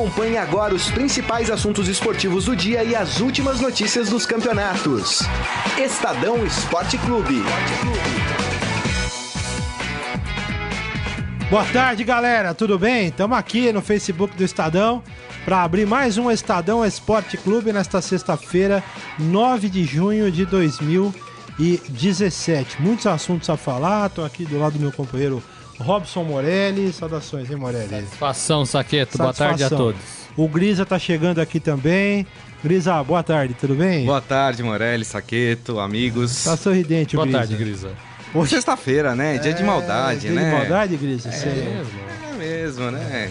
Acompanhe agora os principais assuntos esportivos do dia e as últimas notícias dos campeonatos. Estadão Esporte Clube. Boa tarde, galera. Tudo bem? Estamos aqui no Facebook do Estadão para abrir mais um Estadão Esporte Clube nesta sexta-feira, 9 de junho de 2017. Muitos assuntos a falar. Estou aqui do lado do meu companheiro Robson Morelli. Saudações, hein, Morelli? Satisfação, Saqueto. Boa tarde a todos. O Grisa tá chegando aqui também. Grisa, boa tarde, tudo bem? Boa tarde, Morelli, Saqueto, amigos. Tá sorridente, Boa Grisa. tarde, Grisa. Hoje sexta-feira, né? Dia de maldade, dia né? de maldade, Grisa? É Sei. mesmo. É mesmo, né?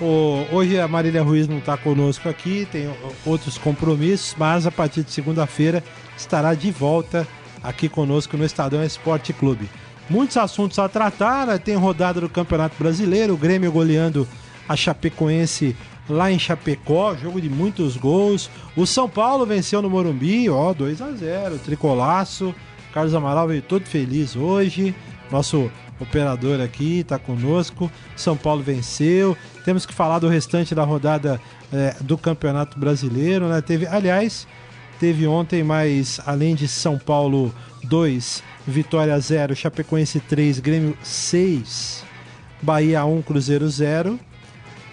O- hoje a Marília Ruiz não está conosco aqui, tem outros compromissos, mas a partir de segunda-feira estará de volta aqui conosco no Estadão Esporte Clube. Muitos assuntos a tratar, né? tem rodada do Campeonato Brasileiro, o Grêmio goleando a Chapecoense lá em Chapecó, jogo de muitos gols. O São Paulo venceu no Morumbi, ó, 2 a 0 tricolaço. Carlos Amaral veio todo feliz hoje. Nosso operador aqui está conosco. São Paulo venceu. Temos que falar do restante da rodada eh, do Campeonato Brasileiro, né? Teve, aliás, teve ontem mais, além de São Paulo 2, Vitória 0, Chapecoense 3, Grêmio 6, Bahia 1, Cruzeiro 0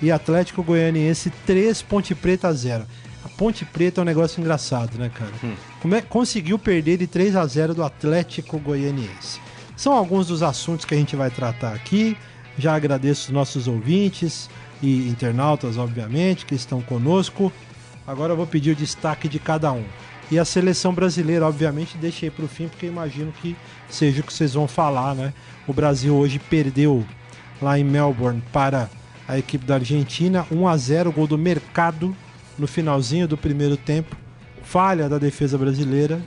e Atlético Goianiense 3, Ponte Preta 0. A Ponte Preta é um negócio engraçado, né, cara? Como é conseguiu perder de 3 a 0 do Atlético Goianiense? São alguns dos assuntos que a gente vai tratar aqui. Já agradeço os nossos ouvintes e internautas, obviamente, que estão conosco. Agora eu vou pedir o destaque de cada um. E a seleção brasileira, obviamente, deixei para o fim, porque imagino que seja o que vocês vão falar, né? O Brasil hoje perdeu lá em Melbourne para a equipe da Argentina, 1 a 0 gol do Mercado no finalzinho do primeiro tempo. Falha da defesa brasileira,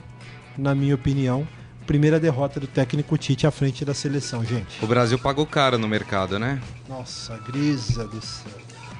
na minha opinião. Primeira derrota do técnico Tite à frente da seleção, gente. O Brasil pagou caro no mercado, né? Nossa, grisa do céu.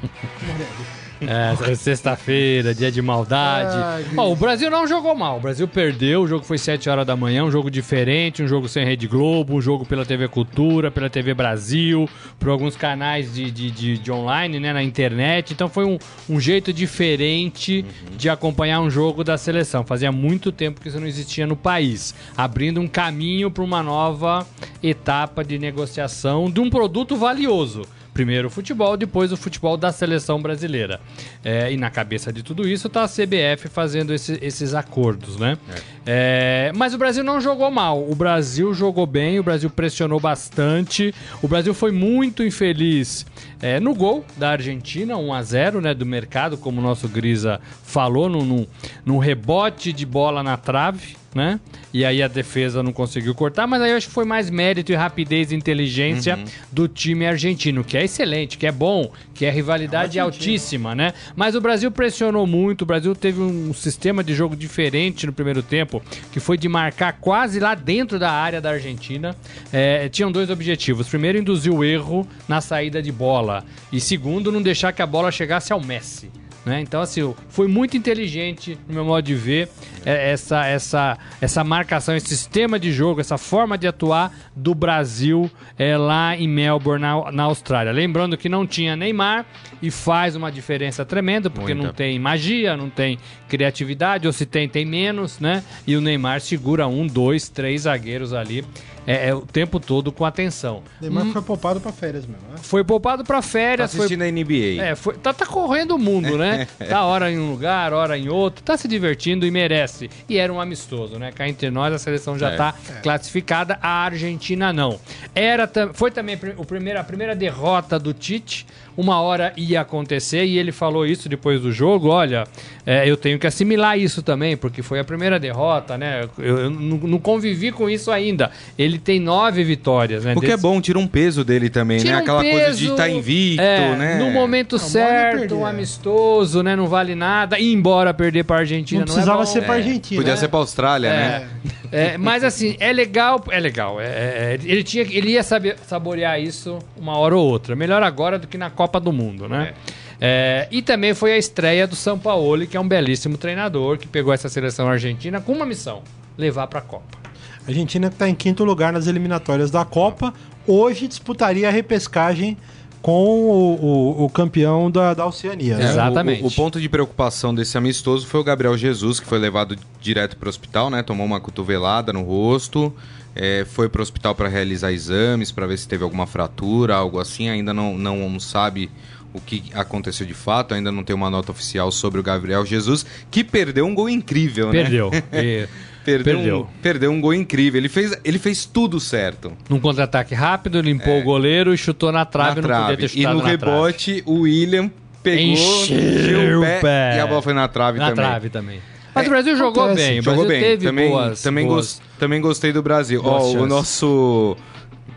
É, sexta-feira, dia de maldade. Ai, Ó, o Brasil não jogou mal. O Brasil perdeu. O jogo foi 7 horas da manhã. Um jogo diferente. Um jogo sem Rede Globo. Um jogo pela TV Cultura, pela TV Brasil. Por alguns canais de, de, de, de online, né? Na internet. Então foi um, um jeito diferente de acompanhar um jogo da seleção. Fazia muito tempo que isso não existia no país. Abrindo um caminho para uma nova etapa de negociação de um produto valioso. Primeiro o futebol, depois o futebol da seleção brasileira. É, e na cabeça de tudo isso está a CBF fazendo esse- esses acordos, né? É, mas o Brasil não jogou mal. O Brasil jogou bem, o Brasil pressionou bastante. O Brasil foi muito infeliz é, no gol da Argentina, 1 a 0 né? Do mercado, como o nosso Grisa falou, num, num, num rebote de bola na trave. Né? E aí a defesa não conseguiu cortar, mas aí eu acho que foi mais mérito e rapidez e inteligência do time argentino, que é excelente, que é bom, que é rivalidade altíssima, né? Mas o Brasil pressionou muito, o Brasil teve um sistema de jogo diferente no primeiro tempo, que foi de marcar quase lá dentro da área da Argentina. É, tinham dois objetivos. Primeiro, induzir o erro na saída de bola. E segundo, não deixar que a bola chegasse ao Messi. Né? Então, assim, foi muito inteligente, no meu modo de ver, é, essa, essa, essa marcação, esse sistema de jogo, essa forma de atuar do Brasil é, lá em Melbourne, na, na Austrália. Lembrando que não tinha Neymar e faz uma diferença tremenda, porque Muita. não tem magia, não tem criatividade, ou se tem, tem menos, né? E o Neymar segura um, dois, três zagueiros ali é, é, o tempo todo com atenção. Neymar foi poupado para férias mesmo, né? Foi poupado para Tá férias, foi assistindo a NBA. é, foi- tá, tá correndo o mundo, né? Tá hora em um lugar, hora em outro, tá se divertindo e merece. E era um amistoso, né? Cá entre nós, a seleção já É. tá classificada, a Argentina não. Era, foi também o primeiro, a primeira derrota do Tite, uma hora ia acontecer e ele falou isso depois do jogo, olha, é, eu tenho que assimilar isso também, porque foi a primeira derrota, né? Eu, eu não não convivi com isso ainda. Ele tem nove vitórias, né? O que é Desse- bom, tira um peso dele também, Tira né? um Aquela coisa de peso, estar invicto, é, né? No momento Não, certo, um é. amistoso, né? Não vale nada. Ir embora perder pra Argentina Não não, precisava é bom. ser pra É, Argentina. Podia né? ser pra Austrália, né? É, mas assim, é legal, é legal. é- é- ele, tinha, ele ia saber, saborear isso uma hora ou outra. Melhor agora do que na Copa do Mundo, né? É, e também foi a estreia do São Paulo, que é um belíssimo treinador, que pegou essa seleção argentina com uma missão: levar pra Copa. A Argentina está em quinto lugar nas eliminatórias da Copa. Hoje disputaria a repescagem com o, o, o campeão da, da Oceania. É, né? Exatamente. O, o ponto de preocupação desse amistoso foi o Gabriel Jesus, que foi levado direto para o hospital, né? Tomou uma cotovelada no rosto, é, foi para o hospital para realizar exames, para ver se teve alguma fratura, algo assim. Ainda não, não sabe o que aconteceu de fato, ainda não tem uma nota oficial sobre o Gabriel Jesus, que perdeu um gol incrível, né? Perdeu. E- Perdeu, Perdeu. Um, perdeu um gol incrível. Ele fez, ele fez tudo certo. Num contra-ataque rápido, limpou o goleiro e chutou na trave. É. na não podia trave. ter E chutado no na trave. rebote, o William pegou, Encheu o pé, pé. e a bola foi na trave Na também. trave também. Mas É, o Brasil jogou acontece. bem. O Jogou Brasil bem. teve também, boas, também, boas- também gostei do Brasil. Ó, o chances. nosso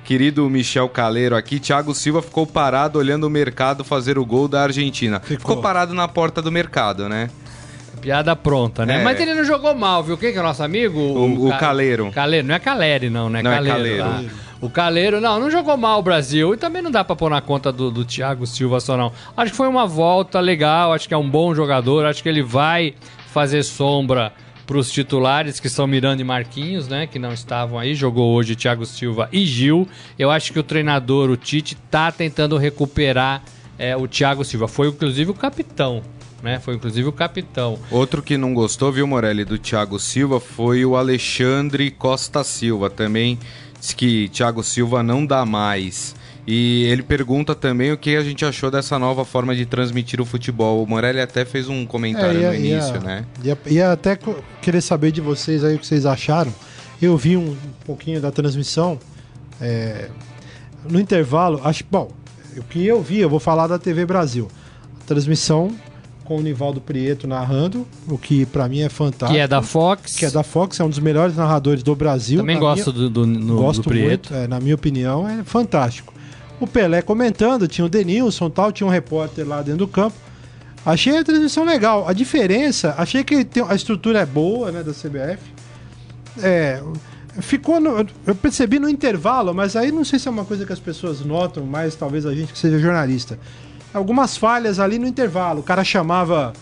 querido Michel Caleiro aqui, Thiago Silva ficou parado olhando o mercado fazer o gol da Argentina. Ficou, Ficou. parado na porta do mercado, né? Piada pronta, né? É. Mas ele não jogou mal, viu? Quem que é o nosso amigo? O- o Ca- Caleiro. Caleiro, não é Caleri, não, né? Não, é Caleiro. Caleiro. O Caleiro, não, não jogou mal o Brasil. E também não dá pra pôr na conta do, do Thiago Silva só, não. Acho que foi uma volta legal, acho que é um bom jogador, acho que ele vai fazer sombra pros titulares, que são Miranda e Marquinhos, né? Que não estavam aí. Jogou hoje Thiago Silva e Gil. Eu acho que o treinador, o Tite, tá tentando recuperar é, o Thiago Silva. Foi inclusive o capitão. Né? Foi inclusive o capitão. Outro que não gostou, viu, Morelli, do Thiago Silva foi o Alexandre Costa Silva. Também que Thiago Silva não dá mais. E ele pergunta também o que a gente achou dessa nova forma de transmitir o futebol. O Morelli até fez um comentário ia- no início, ia- né? Ia, ia até querer saber de vocês aí o que vocês acharam. Eu vi um pouquinho da transmissão. é, no intervalo, acho. Bom, o que eu vi, eu vou falar da TV Brasil. A transmissão com o Nivaldo Prieto narrando, o que pra mim é fantástico. Que é da Fox. Que é da Fox, é um dos melhores narradores do Brasil. Também gosto minha- do, do, no- gosto do Prieto. muito, é, na minha opinião, é fantástico. O Pelé comentando, tinha o Denilson tal, tinha um repórter lá dentro do campo. Achei a transmissão legal. A diferença, achei que tem- a estrutura é boa, né, da CBF. É, ficou no- eu percebi no intervalo, mas aí não sei se é uma coisa que as pessoas notam, mais talvez a gente que seja jornalista. Algumas falhas ali no intervalo. O cara chamava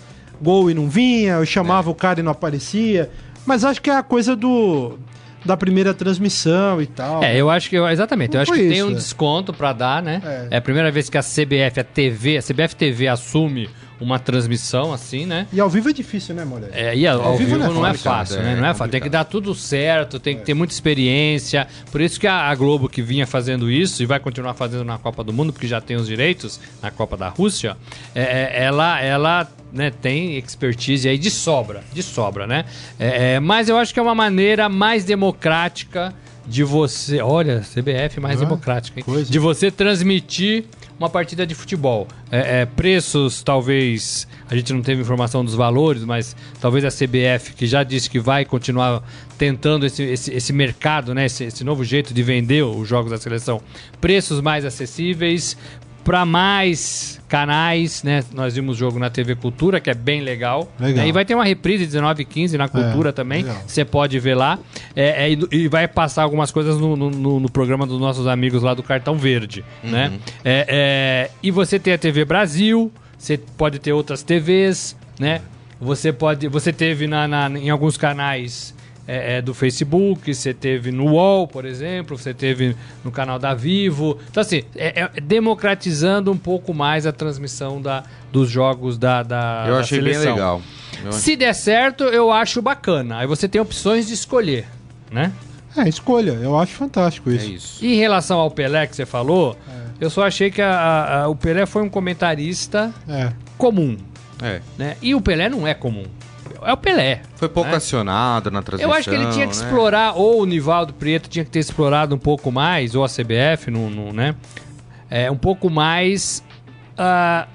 gol e não vinha, eu chamava o cara e não aparecia. Mas acho que é a coisa do da primeira transmissão e tal. É, eu acho que exatamente. Eu Não acho foi que tem isso, um é. desconto pra dar, né? É. É. a primeira vez que a CBF, a TV, a CBF TV assume uma transmissão assim, né? E ao vivo é difícil, né, Moreira? É, e ao, Ao vivo vivo não é não é fácil, é né? Não é fácil. Tem que dar tudo certo, tem que ter muita experiência. Por isso que a, a Globo que vinha fazendo isso e vai continuar fazendo na Copa do Mundo, porque já tem os direitos na Copa da Rússia, é, é, ela, ela né, tem expertise aí de sobra, de sobra, né? É, é, mas eu acho que é uma maneira mais democrática de você. Olha, CBF mais Ah, democrática, hein? coisa. De você transmitir uma partida de futebol. É, é, preços, talvez. A gente não teve informação dos valores, mas talvez a CBF, que já disse que vai continuar tentando esse, esse, esse mercado, né? Esse, esse novo jeito de vender os jogos da seleção. Preços mais acessíveis. Para mais canais, né? Nós vimos o jogo na TV Cultura, que é bem legal. Legal. né? E vai ter uma reprise 19 e 15 na Cultura também. legal. Você pode ver lá. É, é, e, vai passar algumas coisas no, no- no- programa dos nossos amigos lá do Cartão Verde, né? É, é, e você tem a TV Brasil, você pode ter outras TVs, né? Você pode, você teve na, na- em alguns canais é, é, do Facebook, você teve no UOL, por exemplo, você teve no canal da Vivo. Então assim, é, é democratizando um pouco mais a transmissão da, dos jogos da, da Eu da achei bem seleção. legal. Eu Se der certo, eu acho bacana. Aí você tem opções de escolher, né? É, escolha. Eu acho fantástico É isso. isso. E em relação ao Pelé que você falou, eu só achei que a- a- o Pelé foi um comentarista É. comum, É. né? E o Pelé não é comum. É o Pelé. Foi pouco né? acionado na transmissão. Eu acho que ele tinha que né? explorar, ou o Nivaldo Prieto tinha que ter explorado um pouco mais, ou a CBF, no, no, né? É, um pouco mais ah,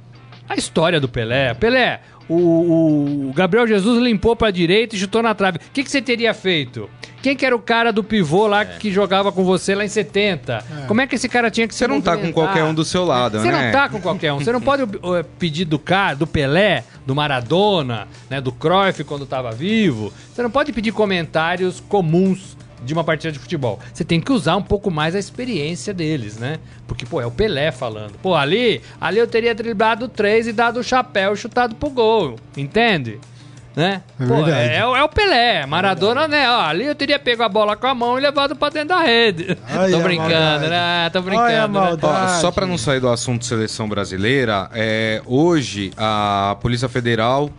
a história do Pelé. Pelé, o, o Gabriel Jesus limpou pra direita e chutou na trave. O que, que você teria feito? Quem que era o cara do pivô lá que jogava com você lá em 70? Como é que esse cara tinha que se Você não tá com movimentar? qualquer um do seu lado, Você né? não tá com qualquer um. Você não pode eh, pedir do cara, do Pelé, do Maradona, né, do Cruyff quando tava vivo. Você não pode pedir comentários comuns de uma partida de futebol. Você tem que usar um pouco mais a experiência deles, né? Porque, pô, é o Pelé falando. Pô, ali, ali eu teria driblado três e dado o chapéu e chutado pro gol. Entende? Né? É Pô, é, é o- é o Pelé. Maradona, né? Ó, ali eu teria pego a bola com a mão e levado pra dentro da rede. Olha tô a brincando, né? Tô brincando. né? Ó, Verdade. só para não sair do assunto seleção brasileira, é, hoje a Polícia Federal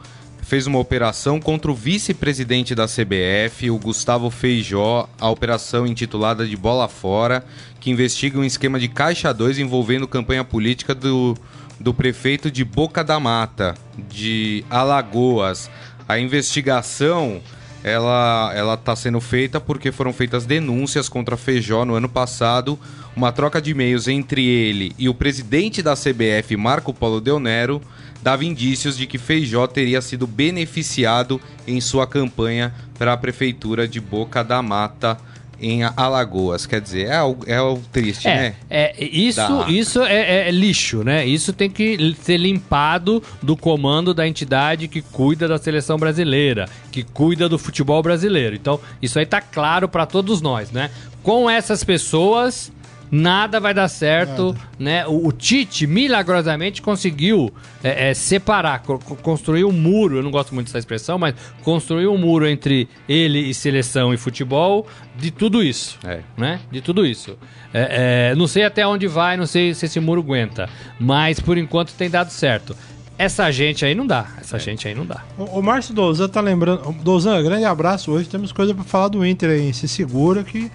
fez uma operação contra o vice-presidente da CBF, o Gustavo Feijó, a operação intitulada de Bola Fora, que investiga um esquema de Caixa 2 envolvendo campanha política do, do prefeito de Boca da Mata, de Alagoas. A investigação ela ela está sendo feita porque foram feitas denúncias contra Feijó no ano passado, uma troca de e-mails entre ele e o presidente da CBF, Marco Polo Del Nero, dava indícios de que Feijó teria sido beneficiado em sua campanha para a prefeitura de Boca da Mata em Alagoas. Quer dizer, é algo, é algo triste, É, né? é, isso, Dá. isso é, é- é lixo, né? Isso tem que ser limpado do comando da entidade que cuida da seleção brasileira, que cuida do futebol brasileiro. Então, isso aí tá claro pra todos nós, né? Com essas pessoas, nada vai dar certo, né? O, o Tite milagrosamente conseguiu é, é, separar, co- co- construir um muro. Eu não gosto muito dessa expressão, mas construir um muro entre ele e seleção e futebol de tudo isso É. né? De tudo isso. É, é, não sei até onde vai, não sei se esse muro aguenta. Mas por enquanto tem dado certo. Essa gente aí não dá. Essa gente aí não dá. O, o Márcio Douzan tá lembrando. Douzan, grande abraço. Hoje temos coisa pra falar do Inter aí. Se segura que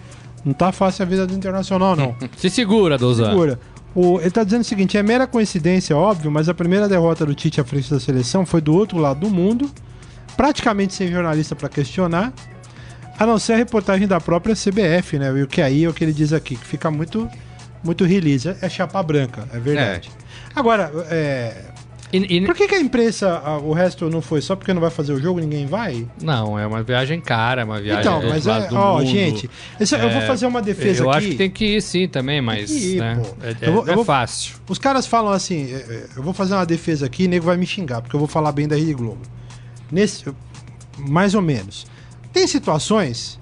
não tá fácil a vida do Internacional, não. Se segura, Douzan. segura. O, ele tá dizendo o seguinte: é mera coincidência, óbvio, mas a primeira derrota do Tite à frente da seleção foi do outro lado do mundo, praticamente sem jornalista pra questionar, a não ser a reportagem da própria CBF, né? E o que aí é o que ele diz aqui, que fica muito, muito release. É chapa branca, é verdade. Agora, é, E- e- por que, que a imprensa, o resto não foi? Só porque não vai fazer o jogo, ninguém vai? não, é uma viagem cara, é uma viagem. então, mas é. Ó, mundo. gente, esse- eu vou É, fazer uma defesa Eu aqui. acho que tem que ir sim também, mas. ir, né, é, é- Eu vou- eu é vou- fácil. Os caras falam assim, é, é, eu vou fazer uma defesa aqui e o nego vai me xingar, porque eu vou falar bem da Rede Globo. Nesse, mais ou menos. Tem situações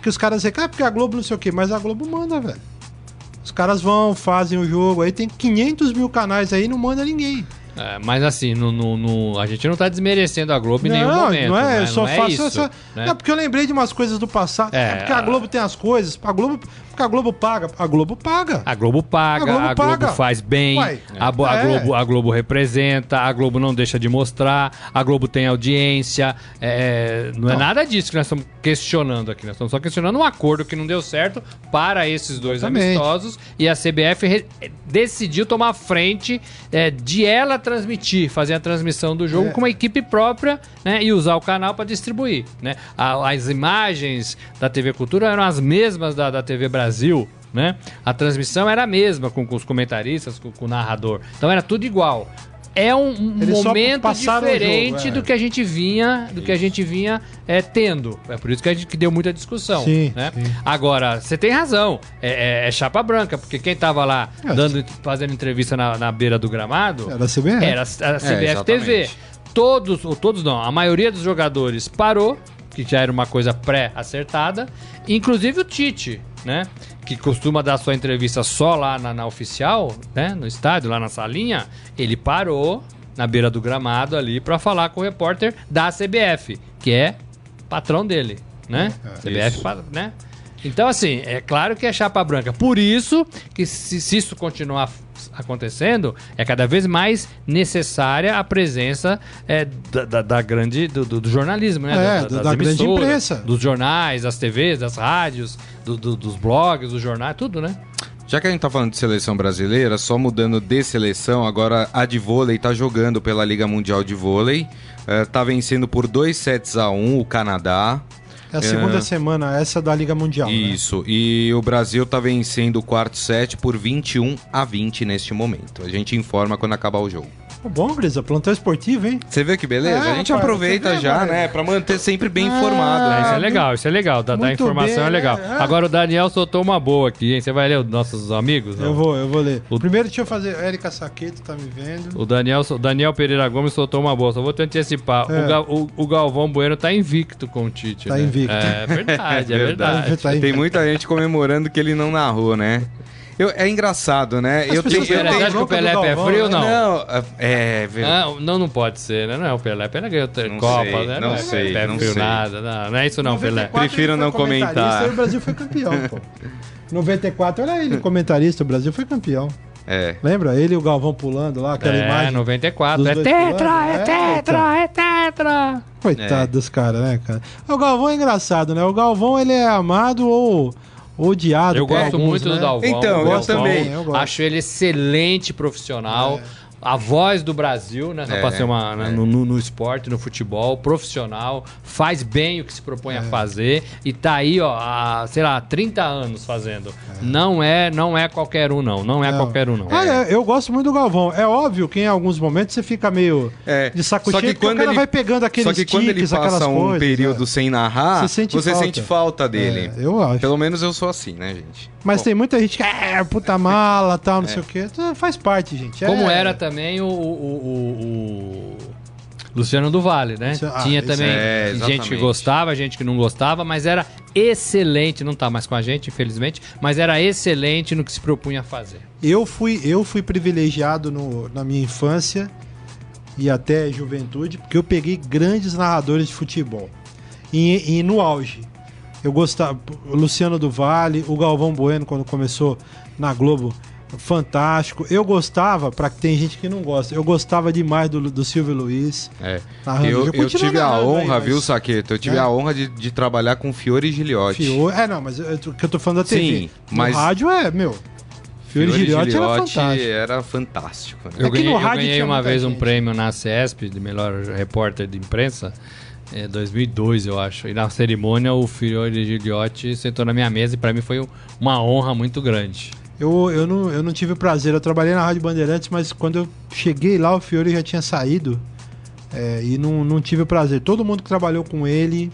que os caras reclamam, "Ah, porque a Globo não sei o quê, mas a Globo manda, velho. Os caras vão, fazem o jogo, aí tem 500 mil canais aí, não manda ninguém. É, mas assim, no, no- no- a gente não tá desmerecendo a Globo em nenhum não, momento. não é, né? eu só Não é faço isso, essa. né? Não, porque eu lembrei de umas coisas do passado. É, É, porque a Globo tem as coisas. A Globo, porque a Globo paga. A Globo paga. A Globo paga, A Globo a Globo, faz bem, Uai, a, Bo- a é. Globo, a Globo representa, a Globo não deixa de mostrar, a Globo tem audiência. é, não é Não. nada disso que nós estamos questionando aqui. Nós estamos só questionando um acordo que não deu certo para esses dois Exatamente. amistosos e a CBF re- decidiu tomar frente é, de ela transmitir, fazer a transmissão do jogo É. com uma equipe própria né, e usar o canal para distribuir. Né? A- as imagens da TV Cultura eram as mesmas da, da TV Brasil. Né? A transmissão era a mesma com, com os comentaristas, com, com o narrador. Então era tudo igual. É um, um momento o jogo, diferente é. do que a gente vinha, do que a gente vinha é, tendo. É por isso que a gente que deu muita discussão. Sim, né? sim. Agora, você tem razão. É, é- é chapa branca, porque quem tava lá É, dando, fazendo entrevista na, na beira do gramado Era a CBF. era a CBF exatamente. TV. Todos, ou todos não, a maioria dos jogadores parou, que já era uma coisa pré-acertada, inclusive o Tite, né? Que costuma dar sua entrevista só lá na, na oficial, né? No estádio, lá na salinha, ele parou na beira do gramado ali pra falar com o repórter da CBF, que é patrão dele, né? CBF, isso. né? Então, assim, é claro que é chapa branca. Por isso que se, se isso continuar acontecendo, é cada vez mais necessária a presença é, da, da- da grande do, do- do jornalismo, né? É, Da- das da grande imprensa. Dos jornais, das TVs, das rádios, do- do- dos blogs, dos jornais, tudo, né? Já que a gente tá falando de seleção brasileira, só mudando de seleção, agora a de vôlei tá jogando pela Liga Mundial de Vôlei. eh, tá vencendo por 2 sets a 1 o Canadá. É a segunda É. semana, essa da Liga Mundial. né? Isso. E o Brasil tá vencendo o quarto set por 21 a 20 neste momento. A gente informa quando acabar o jogo. Pô, Bom, Grisa, plantão esportivo, hein? Você vê que beleza? É, a gente rapaz, aproveita vê, já, né? Pra manter sempre bem Ah, informado. É, né? isso é Ah, legal, isso é legal. Da, da informação bem, é legal. né? É. Agora o Daniel soltou uma boa aqui, hein? Você vai ler os nossos amigos? Eu Não? vou, eu vou ler. O- Primeiro deixa eu fazer. Érica Saqueto tá me vendo. O Daniel, o Daniel Pereira Gomes soltou uma boa, só vou te antecipar. É. O, Gal- o- o Galvão Bueno tá invicto com o Tite. Tá né? invicto. É verdade, é verdade. Tá Tem muita gente comemorando que ele não narrou, né? Eu, é engraçado, né? eu pessoas tenho, eu Pelé, você tenho... acha que o Pelé é frio ou né? não? Não, é verdade. Ah, não, não pode ser, né? Não é o Pelé. Pelé ganhou Não Copa, sei, né? não é sei, não frio sei. nada. Não, não é isso não, Pelé. 94 Prefiro não comentar. o Brasil foi campeão, pô. 94 era ele comentarista, o Brasil foi campeão. É. Lembra? Ele e o Galvão pulando lá, aquela É, imagem. 94. dos É dois tetra, é é, tetra, é tetra. Coitado É. dos caras, né, cara? O Galvão é engraçado, né? O Galvão, ele é amado ou odiado Eu gosto alguns, muito né? do Dalvão. Então, eu Galvão. também. Eu gosto. Acho ele excelente profissional. A voz do Brasil, né? Só É, pra ser uma, né, é. no, no- no esporte, no futebol, profissional, faz bem o que se propõe a fazer e tá aí, ó, há, sei lá, 30 anos fazendo. Não é não é qualquer um, não. Não é qualquer um, não. Ah, é, eu gosto muito do Galvão. É óbvio que em alguns momentos você fica meio É. de saco Só cheio, que porque quando o cara ele- vai pegando aqueles Só que quando ele tiques, aquelas passa um coisas, período é. sem narrar, Você você, sente falta. sente falta dele. É, eu acho. Pelo menos eu sou assim, né, gente? Mas Bom, tem muita gente que é puta mala, tal, não sei o quê. Faz parte, gente. É- Como era também o, o- o- o Luciano do Vale, né? Ah, Tinha também é, gente que gostava, gente que não gostava, mas era excelente, não tá mais com a gente, infelizmente, mas era excelente no que se propunha a fazer. Eu fui, eu fui privilegiado no- na minha infância e até juventude, porque eu peguei grandes narradores de futebol. E, e no auge. Eu gostava. O Luciano do Vale, o Galvão Bueno, quando começou na Globo, fantástico. Eu gostava, pra que tem gente que não gosta, eu gostava demais do, do Silvio Luiz. É. Eu, Eu eu tive a narrando aí, honra, mas- viu, Saqueto? Eu tive né? a honra de, de trabalhar com Fiore e Giliotti. Fio, é, não, mas eu- eu tô falando da TV. Sim, mas- No rádio é, meu. Fiore Fiore e Giliotti era Giliotti fantástico. era fantástico. né? Eu É que ganhei, eu ganhei uma vez um gente. prêmio na CESP de melhor repórter de imprensa, é, 2002, eu acho. E na cerimônia o Fiore Gigliotti sentou na minha mesa e pra mim foi um- uma honra muito grande. Eu, eu, não, eu não tive o prazer, eu trabalhei na Rádio Bandeirantes, mas quando eu cheguei lá, o Fiore já tinha saído é, e não, não tive o prazer. Todo mundo que trabalhou com ele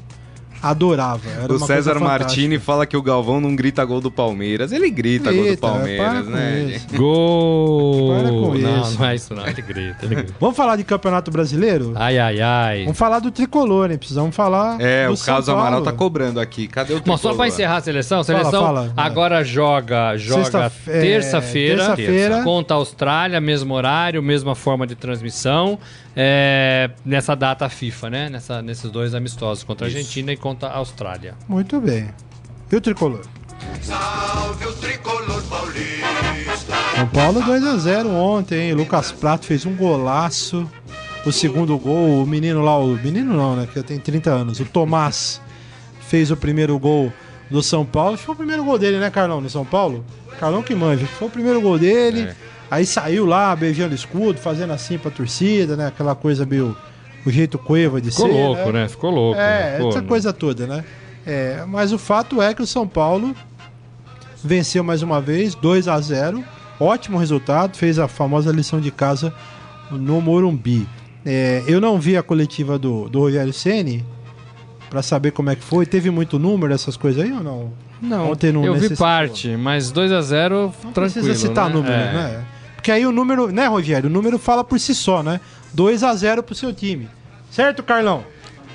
adorava. Era O uma César. Martini fala que o Galvão não grita gol do Palmeiras. Ele grita, gol do Grita, para Palmeiras, né? isso. Gol! Para com não, isso. não é isso não, ele grita, ele grita. Vamos falar de Campeonato Brasileiro? Ai, ai, ai. Vamos falar do tricolor, hein? Precisamos falar. É, do o São Carlos Amaral tá cobrando aqui. Cadê o Bom, só tricolor? pra encerrar a seleção, a seleção Fala, fala. agora joga, joga é, terça-feira terça-feira. contra a Austrália, mesmo horário, mesma forma de transmissão, é, nessa data FIFA, né? Nessa, nesses dois amistosos, contra a Isso. Argentina e contra a Austrália. Muito bem. E o tricolor? Salve o tricolor paulista. São Paulo 2x0 ontem, hein? Lucas Prato fez um golaço. O segundo gol, o menino lá, o menino não, né? Que tem 30 anos. O Tomás fez o primeiro gol do São Paulo. Acho que Foi o primeiro gol dele, né, Carlão, no São Paulo? Carlão que manja. Foi o primeiro gol dele. É. Aí saiu lá, beijando escudo, fazendo assim pra torcida, né? Aquela coisa meio. O jeito coeva de Ficou ser. louco, né? Ficou louco. É, Ficou, essa né? coisa toda, né? É, mas o fato é que o São Paulo venceu mais uma vez, 2 a 0 Ótimo resultado, fez a famosa lição de casa no Morumbi. É, eu não vi a coletiva do, do Rogério Ceni para saber como é que foi. Teve muito número, essas coisas aí ou não? Não, Ontem não eu vi parte, mas 2 a 0 Não tranquilo, precisa citar né? número, É. né? Porque aí o número, né, Rogério? O número fala por si só, né? 2 a 0 pro seu time. Certo, Carlão?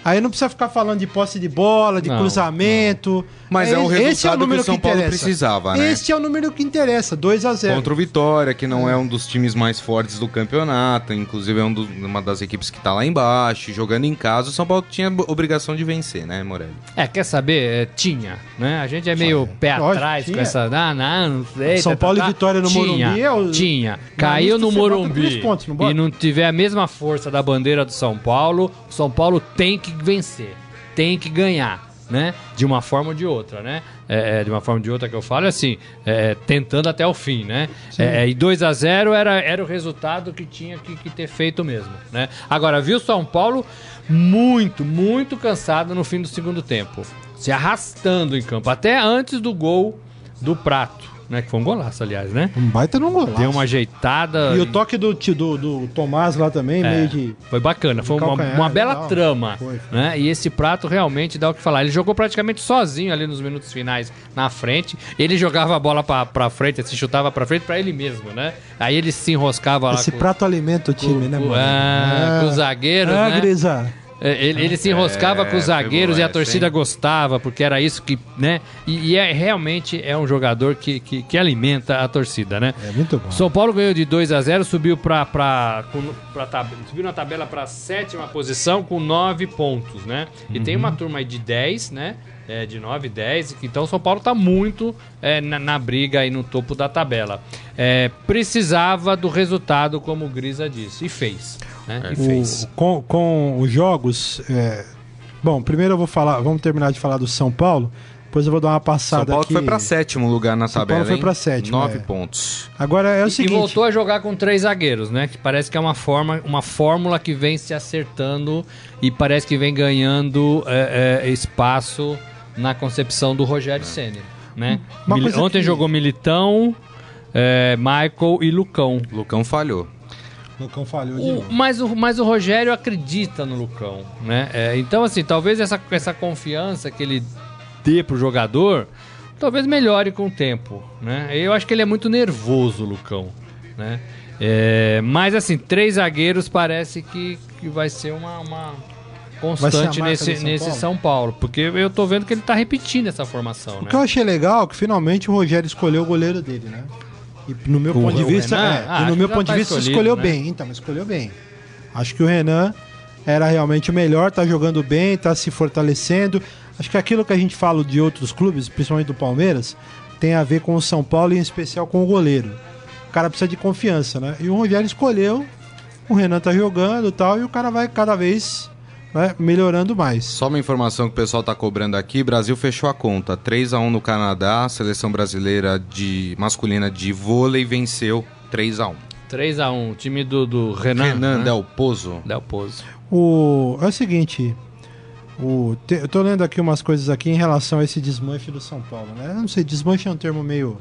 Aí não precisa ficar falando de posse de bola, de Não, cruzamento. Mas é o Esse resultado que o São Paulo precisava, né? Esse é o número que interessa, 2 a 0 Contra o Vitória, que não é um dos times mais fortes do campeonato, inclusive é um do- uma das equipes que tá lá embaixo, jogando em casa, o São Paulo tinha obrigação de vencer, né, Morelli? É, quer saber? É, tinha, né? A gente é meio pé Lógico, atrás tinha. com essa. Ah, não, não sei. São tá, Paulo tá, e Vitória no tinha, Morumbi é o- Tinha. Caiu no Morumbi pontos, não e não tiver a mesma força da bandeira do São Paulo, o São Paulo tem que vencer. Tem que ganhar. Né? De uma forma ou de outra, né? É, é, de uma forma ou de outra que eu falo é assim, é, tentando até o fim, né? É, e 2 a 0 era, era o resultado que tinha que, que ter feito mesmo, né? Agora, viu São Paulo muito, muito cansado no fim do segundo tempo. Se arrastando em campo, até antes do gol do Prato, né? Que foi um golaço, aliás, né? Um baita num golaço. Deu uma ajeitada. E o toque do, do, do Tomás lá também, É, meio de... Foi bacana, foi uma, uma bela legal. trama. Foi. Né? E esse prato realmente dá o que falar. Ele jogou praticamente sozinho ali nos minutos finais na frente. Ele jogava a bola pra, pra frente, se chutava pra frente pra ele mesmo, né? Aí ele se enroscava lá Esse com, prato alimenta o time, com- né, com- mano? ah, com os zagueiros, Ah, né? Grisa. É, Ele, ele se enroscava É, com os zagueiros pegou e a torcida hein? gostava, porque era isso que, né? E, e é realmente é um jogador que, que, que alimenta a torcida, né? É muito bom. São Paulo ganhou de 2 a 0 subiu pra, pra, com- pra tab- subiu na tabela para sétima posição com 9 pontos, né? E tem uma turma aí de 10, né? É, de 9, 10. Então o São Paulo tá muito é, na, na briga aí no topo da tabela. É, precisava do resultado, como o Grisa disse, e fez. Né? E fez. O- com, com os jogos. é, bom, primeiro eu vou falar. Vamos terminar de falar do São Paulo. Depois eu vou dar uma São passada Paulo aqui. foi pra sétimo lugar na São tabela. Paulo foi pra sétimo, Nove é. pontos. Agora é o E- seguinte. E voltou a jogar com três zagueiros, né? Que parece que é uma forma, uma fórmula que vem se acertando e parece que vem ganhando é, é, espaço na concepção do Rogério Ceni, né? Uma Mili- coisa Ontem que- jogou Militão, é, Michael e Lucão. Lucão falhou. Lucão falhou de O- novo. mas, o, mas o Rogério acredita no Lucão, né? É, então, assim, talvez essa, essa confiança que ele dê pro jogador, talvez melhore com o tempo, né? Eu acho que ele é muito nervoso, o Lucão, né? É, mas, assim, três zagueiros parece que, que vai ser uma, uma constante nesse, São nesse Paulo? São Paulo, porque eu tô vendo que ele tá repetindo essa formação, O né? que eu achei legal é que finalmente o Rogério escolheu o goleiro dele, né? E no meu O- ponto de vista, Renan? é, Ah, e no meu ponto de tá vista escolhido, escolheu né? bem. Então, mas escolheu bem. Acho que o Renan era realmente o melhor, tá jogando bem, tá se fortalecendo. Acho que aquilo que a gente fala de outros clubes, principalmente do Palmeiras, tem a ver com o São Paulo e em especial com o goleiro. O cara precisa de confiança, né? E o Rogério escolheu, o Renan tá jogando e tal, e o cara vai cada vez né, melhorando mais. Só uma informação que o pessoal tá cobrando aqui: Brasil fechou a conta. 3 a 1 no Canadá, a seleção brasileira de masculina de vôlei venceu 3 a 1 3x1, o time do, do Renan. Renan né? Del Pozo. Del Pozo. O, é o seguinte, o, te- eu tô lendo aqui umas coisas aqui em relação a esse desmanche do São Paulo, né? Eu não sei, desmanche é um termo meio,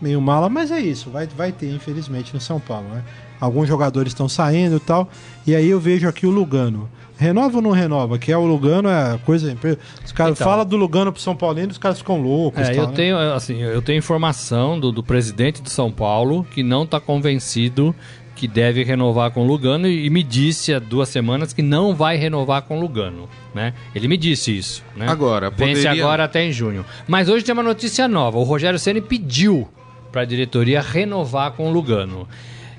meio mala, mas é isso, vai, vai ter, infelizmente, no São Paulo, né? Alguns jogadores estão saindo e tal, e aí eu vejo aqui o Lugano. Renova ou não renova? Que é o Lugano, é coisa. Os caras Então. falam do Lugano pro São Paulino, os caras ficam loucos. É, tal, eu né? tenho, assim, eu tenho informação do, do presidente de São Paulo que não está convencido que deve renovar com o Lugano e, e me disse há duas semanas que não vai renovar com o Lugano, né? Ele me disse isso, né? Agora, Vence poderia- agora até em junho. Mas hoje tem uma notícia nova. O Rogério Ceni pediu para a diretoria renovar com o Lugano.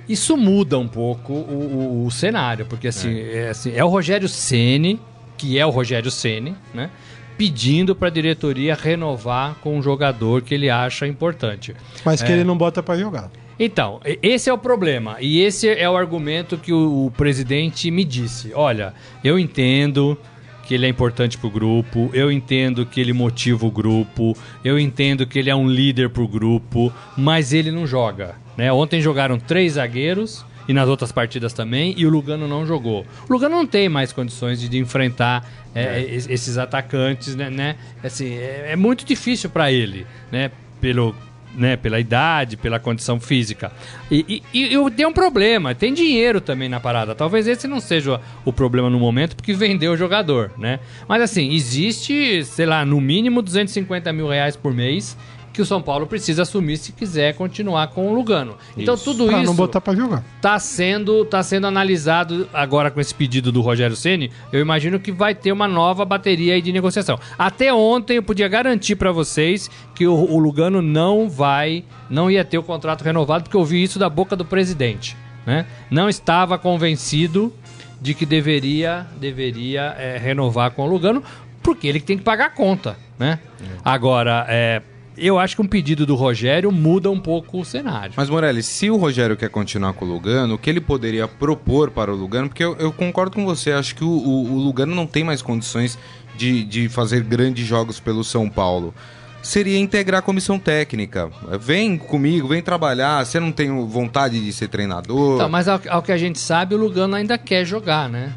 Isso muda um pouco o, o- o cenário, porque assim é. assim, é o Rogério Ceni, que é o Rogério Ceni, né? Pedindo para a diretoria renovar com um jogador que ele acha importante. Mas que É. ele não bota pra jogar. Então, esse é o problema. E esse é o argumento que o, o presidente me disse. Olha, eu entendo que ele é importante pro grupo, eu entendo que ele motiva o grupo, eu entendo que ele é um líder pro grupo, mas ele não joga. Né? Ontem jogaram três zagueiros e nas outras partidas também, e o Lugano não jogou. O Lugano não tem mais condições de, de enfrentar é, es- esses atacantes, né? né? Assim, é, é muito difícil para ele, né? Pelo, né, pela idade, pela condição física. E, e, e tem um problema, tem dinheiro também na parada. Talvez esse não seja o problema no momento, porque vendeu o jogador, né? Mas assim, existe, sei lá, no mínimo 250 mil reais por mês que o São Paulo precisa assumir se quiser continuar com o Lugano. Então tudo Pra isso não botar pra jogar. tá sendo, tá sendo analisado agora com esse pedido do Rogério Ceni. Eu imagino que vai ter uma nova bateria aí de negociação. Até ontem eu podia garantir pra vocês que o, o Lugano não vai, não ia ter o contrato renovado, porque eu vi isso da boca do presidente, né? Não estava convencido de que deveria, deveria é, renovar com o Lugano, porque ele que tem que pagar a conta, né? Agora, é, eu acho que um pedido do Rogério muda um pouco o cenário. Mas, Morelli, se o Rogério quer continuar com o Lugano, o que ele poderia propor para o Lugano? Porque eu, eu concordo com você, acho que o, o- o Lugano não tem mais condições de, de fazer grandes jogos pelo São Paulo. Seria integrar a comissão técnica. Vem comigo, vem trabalhar. Você não tem vontade de ser treinador? Então, mas ao, ao que a gente sabe, o Lugano ainda quer jogar, né?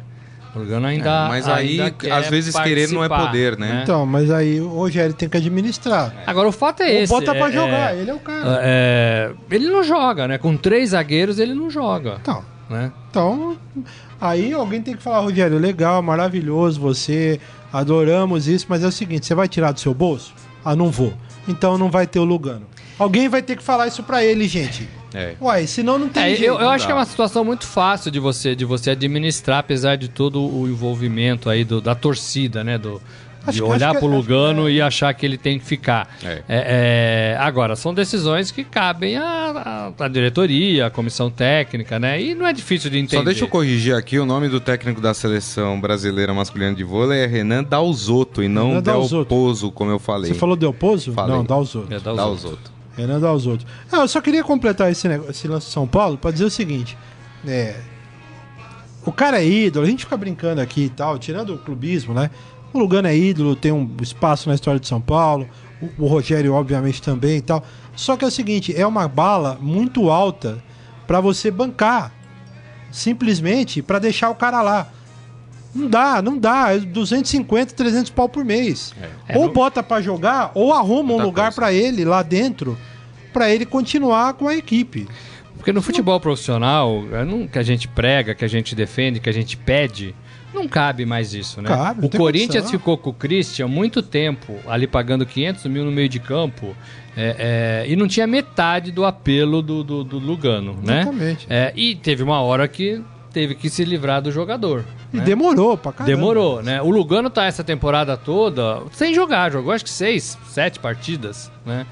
O Lugano ainda. É, mas aí, ainda quer às vezes, querer não é poder, né? Então, mas aí o Rogério tem que administrar. Agora, o fato é Ou esse. bota pra é- jogar, é- ele é o cara. é, ele não joga, né? Com três zagueiros, ele não joga. Então, Né? Então, aí alguém tem que falar, Rogério, legal, maravilhoso você, adoramos isso, mas é o seguinte, você vai tirar do seu bolso? Ah, não vou. Então não vai ter o Lugano. Alguém vai ter que falar isso pra ele, gente. É. Uai, senão não tem É, jeito. eu, eu acho que é uma situação muito fácil de você de você administrar, apesar de todo o envolvimento aí do- da torcida, né? Do, Acho de olhar acho que- pro acho que Lugano e achar que ele tem que ficar. É. É, é, agora, são decisões que cabem à, à- diretoria, à comissão técnica, né? E não é difícil de entender. Só deixa eu corrigir aqui, o nome do técnico da seleção brasileira masculina de vôlei é Renan Dalzotto e não Renan Del Dalzotto. Pozo, como eu falei. Você falou Del Pozo? Falei. Não, outros. É, outros. Dalzotto. Renan dá os outros. Ah, eu só queria completar esse, negócio, esse lance de São Paulo pra dizer o seguinte. É, o cara é ídolo, a gente fica brincando aqui e tal, tirando o clubismo, né? O Lugano é ídolo, tem um espaço na história de São Paulo, o, o Rogério, obviamente, também e tal. Só que é o seguinte, é uma bala muito alta pra você bancar. Simplesmente pra deixar o cara lá. Não dá, não dá. É 250, 300 pau por mês. É, ou no- bota pra jogar, ou arruma um lugar pra ele lá dentro, pra ele continuar com a equipe. Porque no futebol profissional, é que a gente prega, que a gente defende, que a gente pede, não cabe mais isso, né? Cabe, o Corinthians condição. ficou com o Christian muito tempo, ali pagando 500 mil no meio de campo, é, é, e não tinha metade do apelo do, do, do Lugano, né? Exatamente. É, e teve uma hora que teve que se livrar do jogador. E né? demorou pra caramba. Demorou, né? O Lugano tá essa temporada toda sem jogar, jogou acho que seis, sete partidas, né?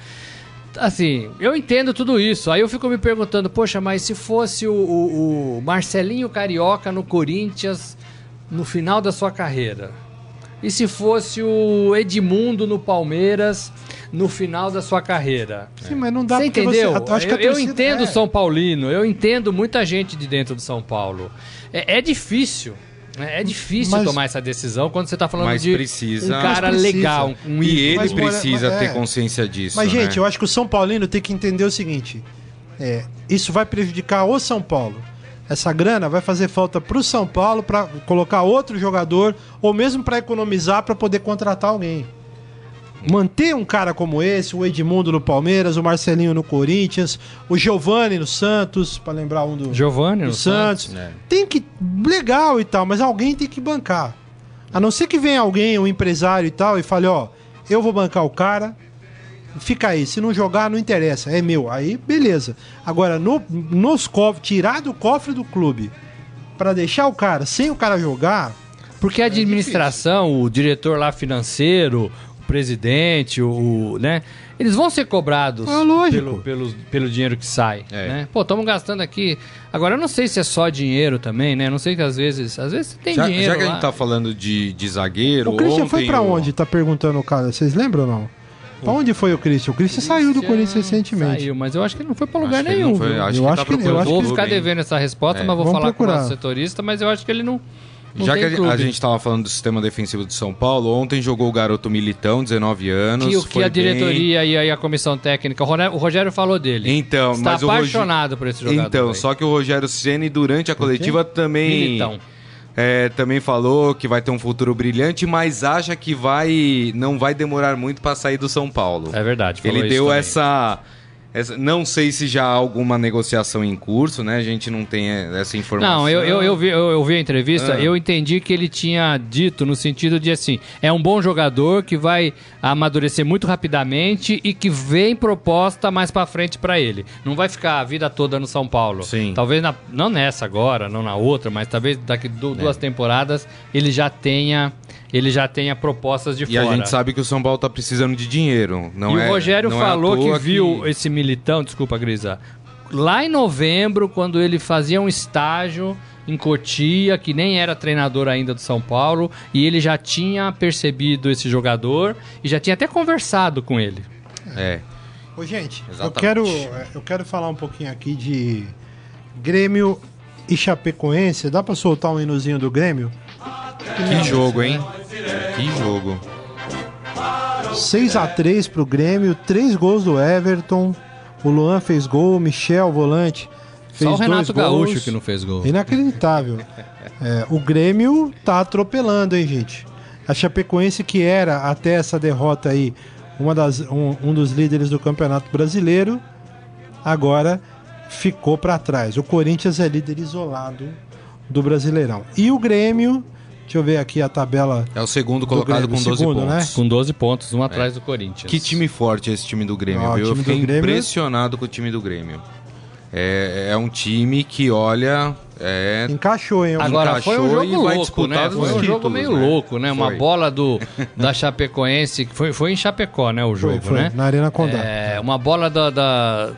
Assim, eu entendo tudo isso. Aí eu fico me perguntando, poxa, mas se fosse o, o- o Marcelinho Carioca no Corinthians no final da sua carreira? E se fosse o Edmundo no Palmeiras no final da sua carreira? Sim, mas não dá Você entendeu? Você, acho que eu, eu entendo é. o São Paulino, eu entendo muita gente de dentro do São Paulo. É, é difícil. Né? É difícil Mas- tomar essa decisão quando você tá falando Mas de precisa- um cara Mas precisa. legal, um E ele Mas, precisa mas- ter é. consciência disso. Mas, né? gente, eu acho que o São Paulino tem que entender o seguinte: é, isso vai prejudicar o São Paulo. Essa grana vai fazer falta pro São Paulo pra colocar outro jogador ou mesmo pra economizar pra poder contratar alguém. Manter um cara como esse, o Edmundo no Palmeiras, o Marcelinho no Corinthians, o Giovani no Santos, pra lembrar um do, Giovanni do no Santos. É. Tem que. Legal e tal, mas alguém tem que bancar. A não ser que venha alguém, um empresário e tal, e fale, ó, eu vou bancar o cara, fica aí. Se não jogar, não interessa, é meu. Aí, beleza. Agora, no, nos cofres, tirar do cofre do clube pra deixar o cara sem o cara jogar. Porque a administração, o diretor lá financeiro, presidente, o, o, né? Eles vão ser cobrados É pelo, pelo, pelo dinheiro que sai, É. né? Pô, estamos gastando aqui. Agora eu não sei se é só dinheiro também, né? Eu não sei que às vezes, às vezes tem Já, dinheiro já que a lá. gente tá falando de, de zagueiro, O Christian foi ontem pra o- onde? Tá perguntando o cara. Vocês lembram ou não? Pra onde foi o Christian? O Christian saiu do Corinthians recentemente. Saiu, mas eu acho que ele não foi pra lugar Acho nenhum. não foi- Eu que acho tá que ele- eu acho Vou ficar devendo essa resposta, É. mas vou Vamos falar com o procurar. nosso setorista, mas eu acho que ele não. Não Já que a, clube. a gente tava falando do sistema defensivo de São Paulo, ontem jogou o garoto Militão, 19 anos. que, o que a bem. diretoria e aí a comissão técnica, o Rogério, falou dele. Então, Está mas apaixonado por esse jogador. Então, aí. só que o Rogério Ceni durante a coletiva também Militão. é, também falou que vai ter um futuro brilhante, mas acha que vai não vai demorar muito para sair do São Paulo. É verdade. Ele deu também. essa- não sei se já há alguma negociação em curso, né? A gente não tem é, essa informação. Não, eu, eu, eu, vi, eu, eu vi a entrevista, Ah. eu entendi que ele tinha dito no sentido de assim, é um bom jogador que vai amadurecer muito rapidamente e que vem proposta mais pra frente pra ele. Não vai ficar a vida toda no São Paulo. Sim. Talvez na- não nessa agora, não na outra, mas talvez daqui É. duas temporadas ele já tenha ele já tenha propostas de E fora. a gente sabe que o São Paulo tá precisando de dinheiro. Não e é, o Rogério não é falou que toa viu esse militão, desculpa, Grisa, lá em novembro, quando ele fazia um estágio em Cotia, que nem era treinador ainda do São Paulo, e ele já tinha percebido esse jogador e já tinha até conversado com ele. É. Ô, gente, eu Exatamente. quero, eu quero falar um pouquinho aqui de Grêmio e Chapecoense. Dá pra soltar um hinozinho do Grêmio? Que jogo, hein? Que jogo. 6 a 3 pro Grêmio, 3 gols do Everton. O Luan fez gol, o Michel, volante, fez Só o Renato dois gols. Gaúcho que não fez gol. Inacreditável. É, o Grêmio tá atropelando, hein, gente? A Chapecoense, que era até essa derrota aí, uma das, um, um dos líderes do Campeonato Brasileiro, agora ficou para trás. O Corinthians é líder isolado do Brasileirão. E o Grêmio, deixa eu ver aqui a tabela. É o segundo Do colocado Grêmio, com 12 segundo, né? pontos. Com 12 pontos, um atrás do Corinthians. Que time forte esse time do Grêmio, Ah, viu? Eu fiquei Grêmio- impressionado com o time do Grêmio. é, é um time que, olha, é, Encaixou, hein? Agora foi um encaixou jogo louco, né? Foi um jogo títulos, meio né? louco, né? Uma Foi. bola do da Chapecoense, que foi, foi em Chapecó, né? O jogo, foi, né? na Arena Condá. É, uma bola da, da-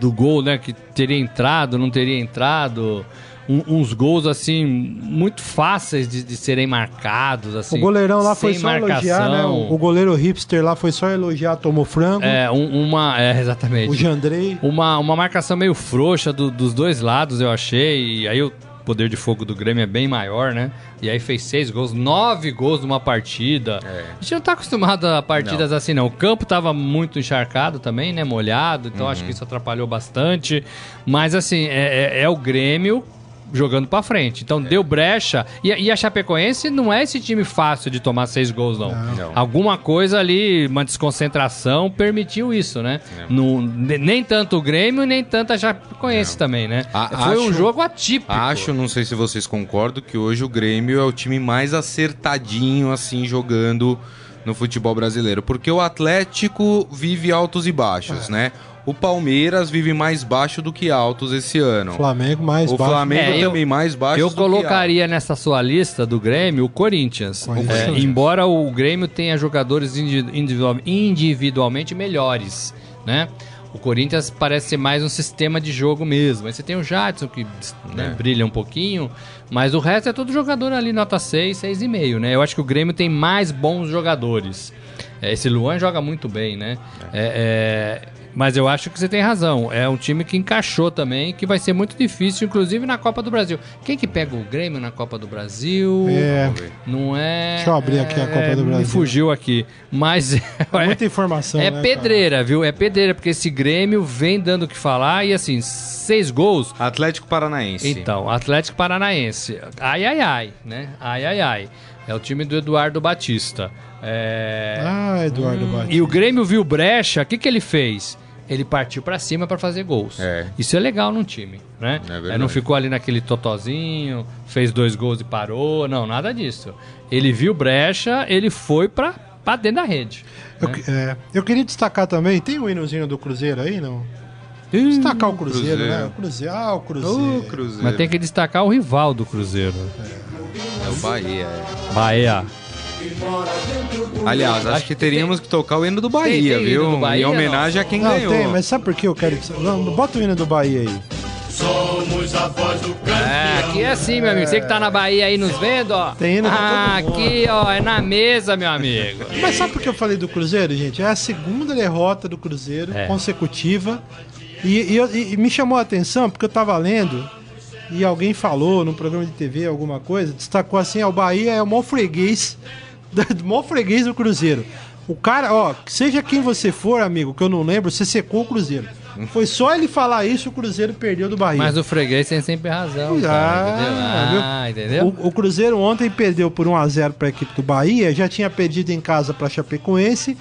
do gol, né? Que teria entrado, não teria entrado. Um- uns gols, assim, muito fáceis de, de serem marcados, assim. o goleirão lá foi só elogiar, né? O, o goleiro hipster lá foi só elogiar, tomou frango. É, um- uma... É, exatamente. o Jandrei. Uma, uma marcação meio frouxa do- dos dois lados, eu achei. E aí o poder de fogo do Grêmio é bem maior, né? E aí fez seis gols, nove gols numa partida. A gente não tá acostumado a partidas assim, não. O campo tava muito encharcado também, né? Molhado, então acho que isso atrapalhou bastante. Mas assim, é, é- é o Grêmio jogando pra frente. Então deu brecha. E, a- e a Chapecoense não é esse time fácil de tomar seis gols, não. Não. Alguma coisa ali, uma desconcentração, permitiu isso, né? Não- ne- nem tanto o Grêmio, nem tanto a Chapecoense também, né? A- Foi um acho- jogo atípico. Acho, não sei se vocês concordam, que hoje o Grêmio é o time mais acertadinho, assim, jogando no futebol brasileiro. Porque o Atlético vive altos e baixos, né? O Palmeiras vive mais baixo do que altos esse ano. Flamengo mais o baixo. Flamengo É, eu- também mais baixo Eu do que colocaria nessa sua lista do Grêmio o Corinthians. Corinthians. É, embora o Grêmio tenha jogadores indi- individual- individualmente melhores, né? O Corinthians parece ser mais um sistema de jogo mesmo. Aí você tem o Jadson, que né, É. brilha um pouquinho, mas o resto é todo jogador ali, nota 6, 6,5, né? Eu acho que o Grêmio tem mais bons jogadores. É, Esse Luan joga muito bem, né? É, é, mas eu acho que você tem razão. É um time que encaixou também, que vai ser muito difícil, inclusive na Copa do Brasil. Quem que pega o Grêmio na Copa do Brasil? É, Não é. Deixa eu abrir aqui a Copa do Me Brasil. fugiu aqui. Mas. muita informação, É né, pedreira, viu? É pedreira, porque esse Grêmio vem dando o que falar e assim, seis gols. Atlético Paranaense. Então, Atlético Paranaense. Ai, ai, ai, né? Ai, ai, ai. É o time do Eduardo Batista. É... Ah, Eduardo Batista. E o Grêmio viu brecha, o que, que ele fez? Ele partiu pra cima pra fazer gols. É. Isso é legal num time, né? É. Aí não ficou ali naquele totozinho, fez dois gols e parou. Não, nada disso. Ele viu brecha, ele foi pra, pra dentro da rede. Eu, que- é, eu queria destacar também, tem o hinozinho do Cruzeiro aí, não? Destacar o Cruzeiro, Cruzeiro. né? O Cruzeiro. Ah, o Cruzeiro. Ô, Cruzeiro. Mas tem que destacar o rival do Cruzeiro. É o Bahia. é. Bahia. Aliás, acho que teríamos que tocar o hino do Bahia, tem hino viu? do Bahia, em homenagem a quem Não, ganhou. tem, mas sabe por que eu quero... Não, bota o hino do Bahia aí. Somos a voz do campeão. É, aqui é assim, meu amigo. Você que tá na Bahia aí nos vendo, ó. Tem hino pra ah, todo mundo. aqui, ó, é na mesa, meu amigo. Mas sabe por que eu falei do Cruzeiro, gente? É a segunda derrota do Cruzeiro É. consecutiva. E, e eu- e- e me chamou a atenção porque eu tava lendo e alguém falou num programa de TV alguma coisa, destacou assim: ó, o Bahia é o maior freguês, o maior freguês do Cruzeiro. O cara, ó, seja quem você for, amigo, que eu não lembro, você secou o Cruzeiro. Foi só ele falar isso o Cruzeiro perdeu do Bahia. Mas o freguês tem sempre razão, cara, entendeu? Ah, Ah, entendeu? O, o Cruzeiro ontem perdeu por 1x0 para a equipe do Bahia, já tinha perdido em casa para Chapecoense.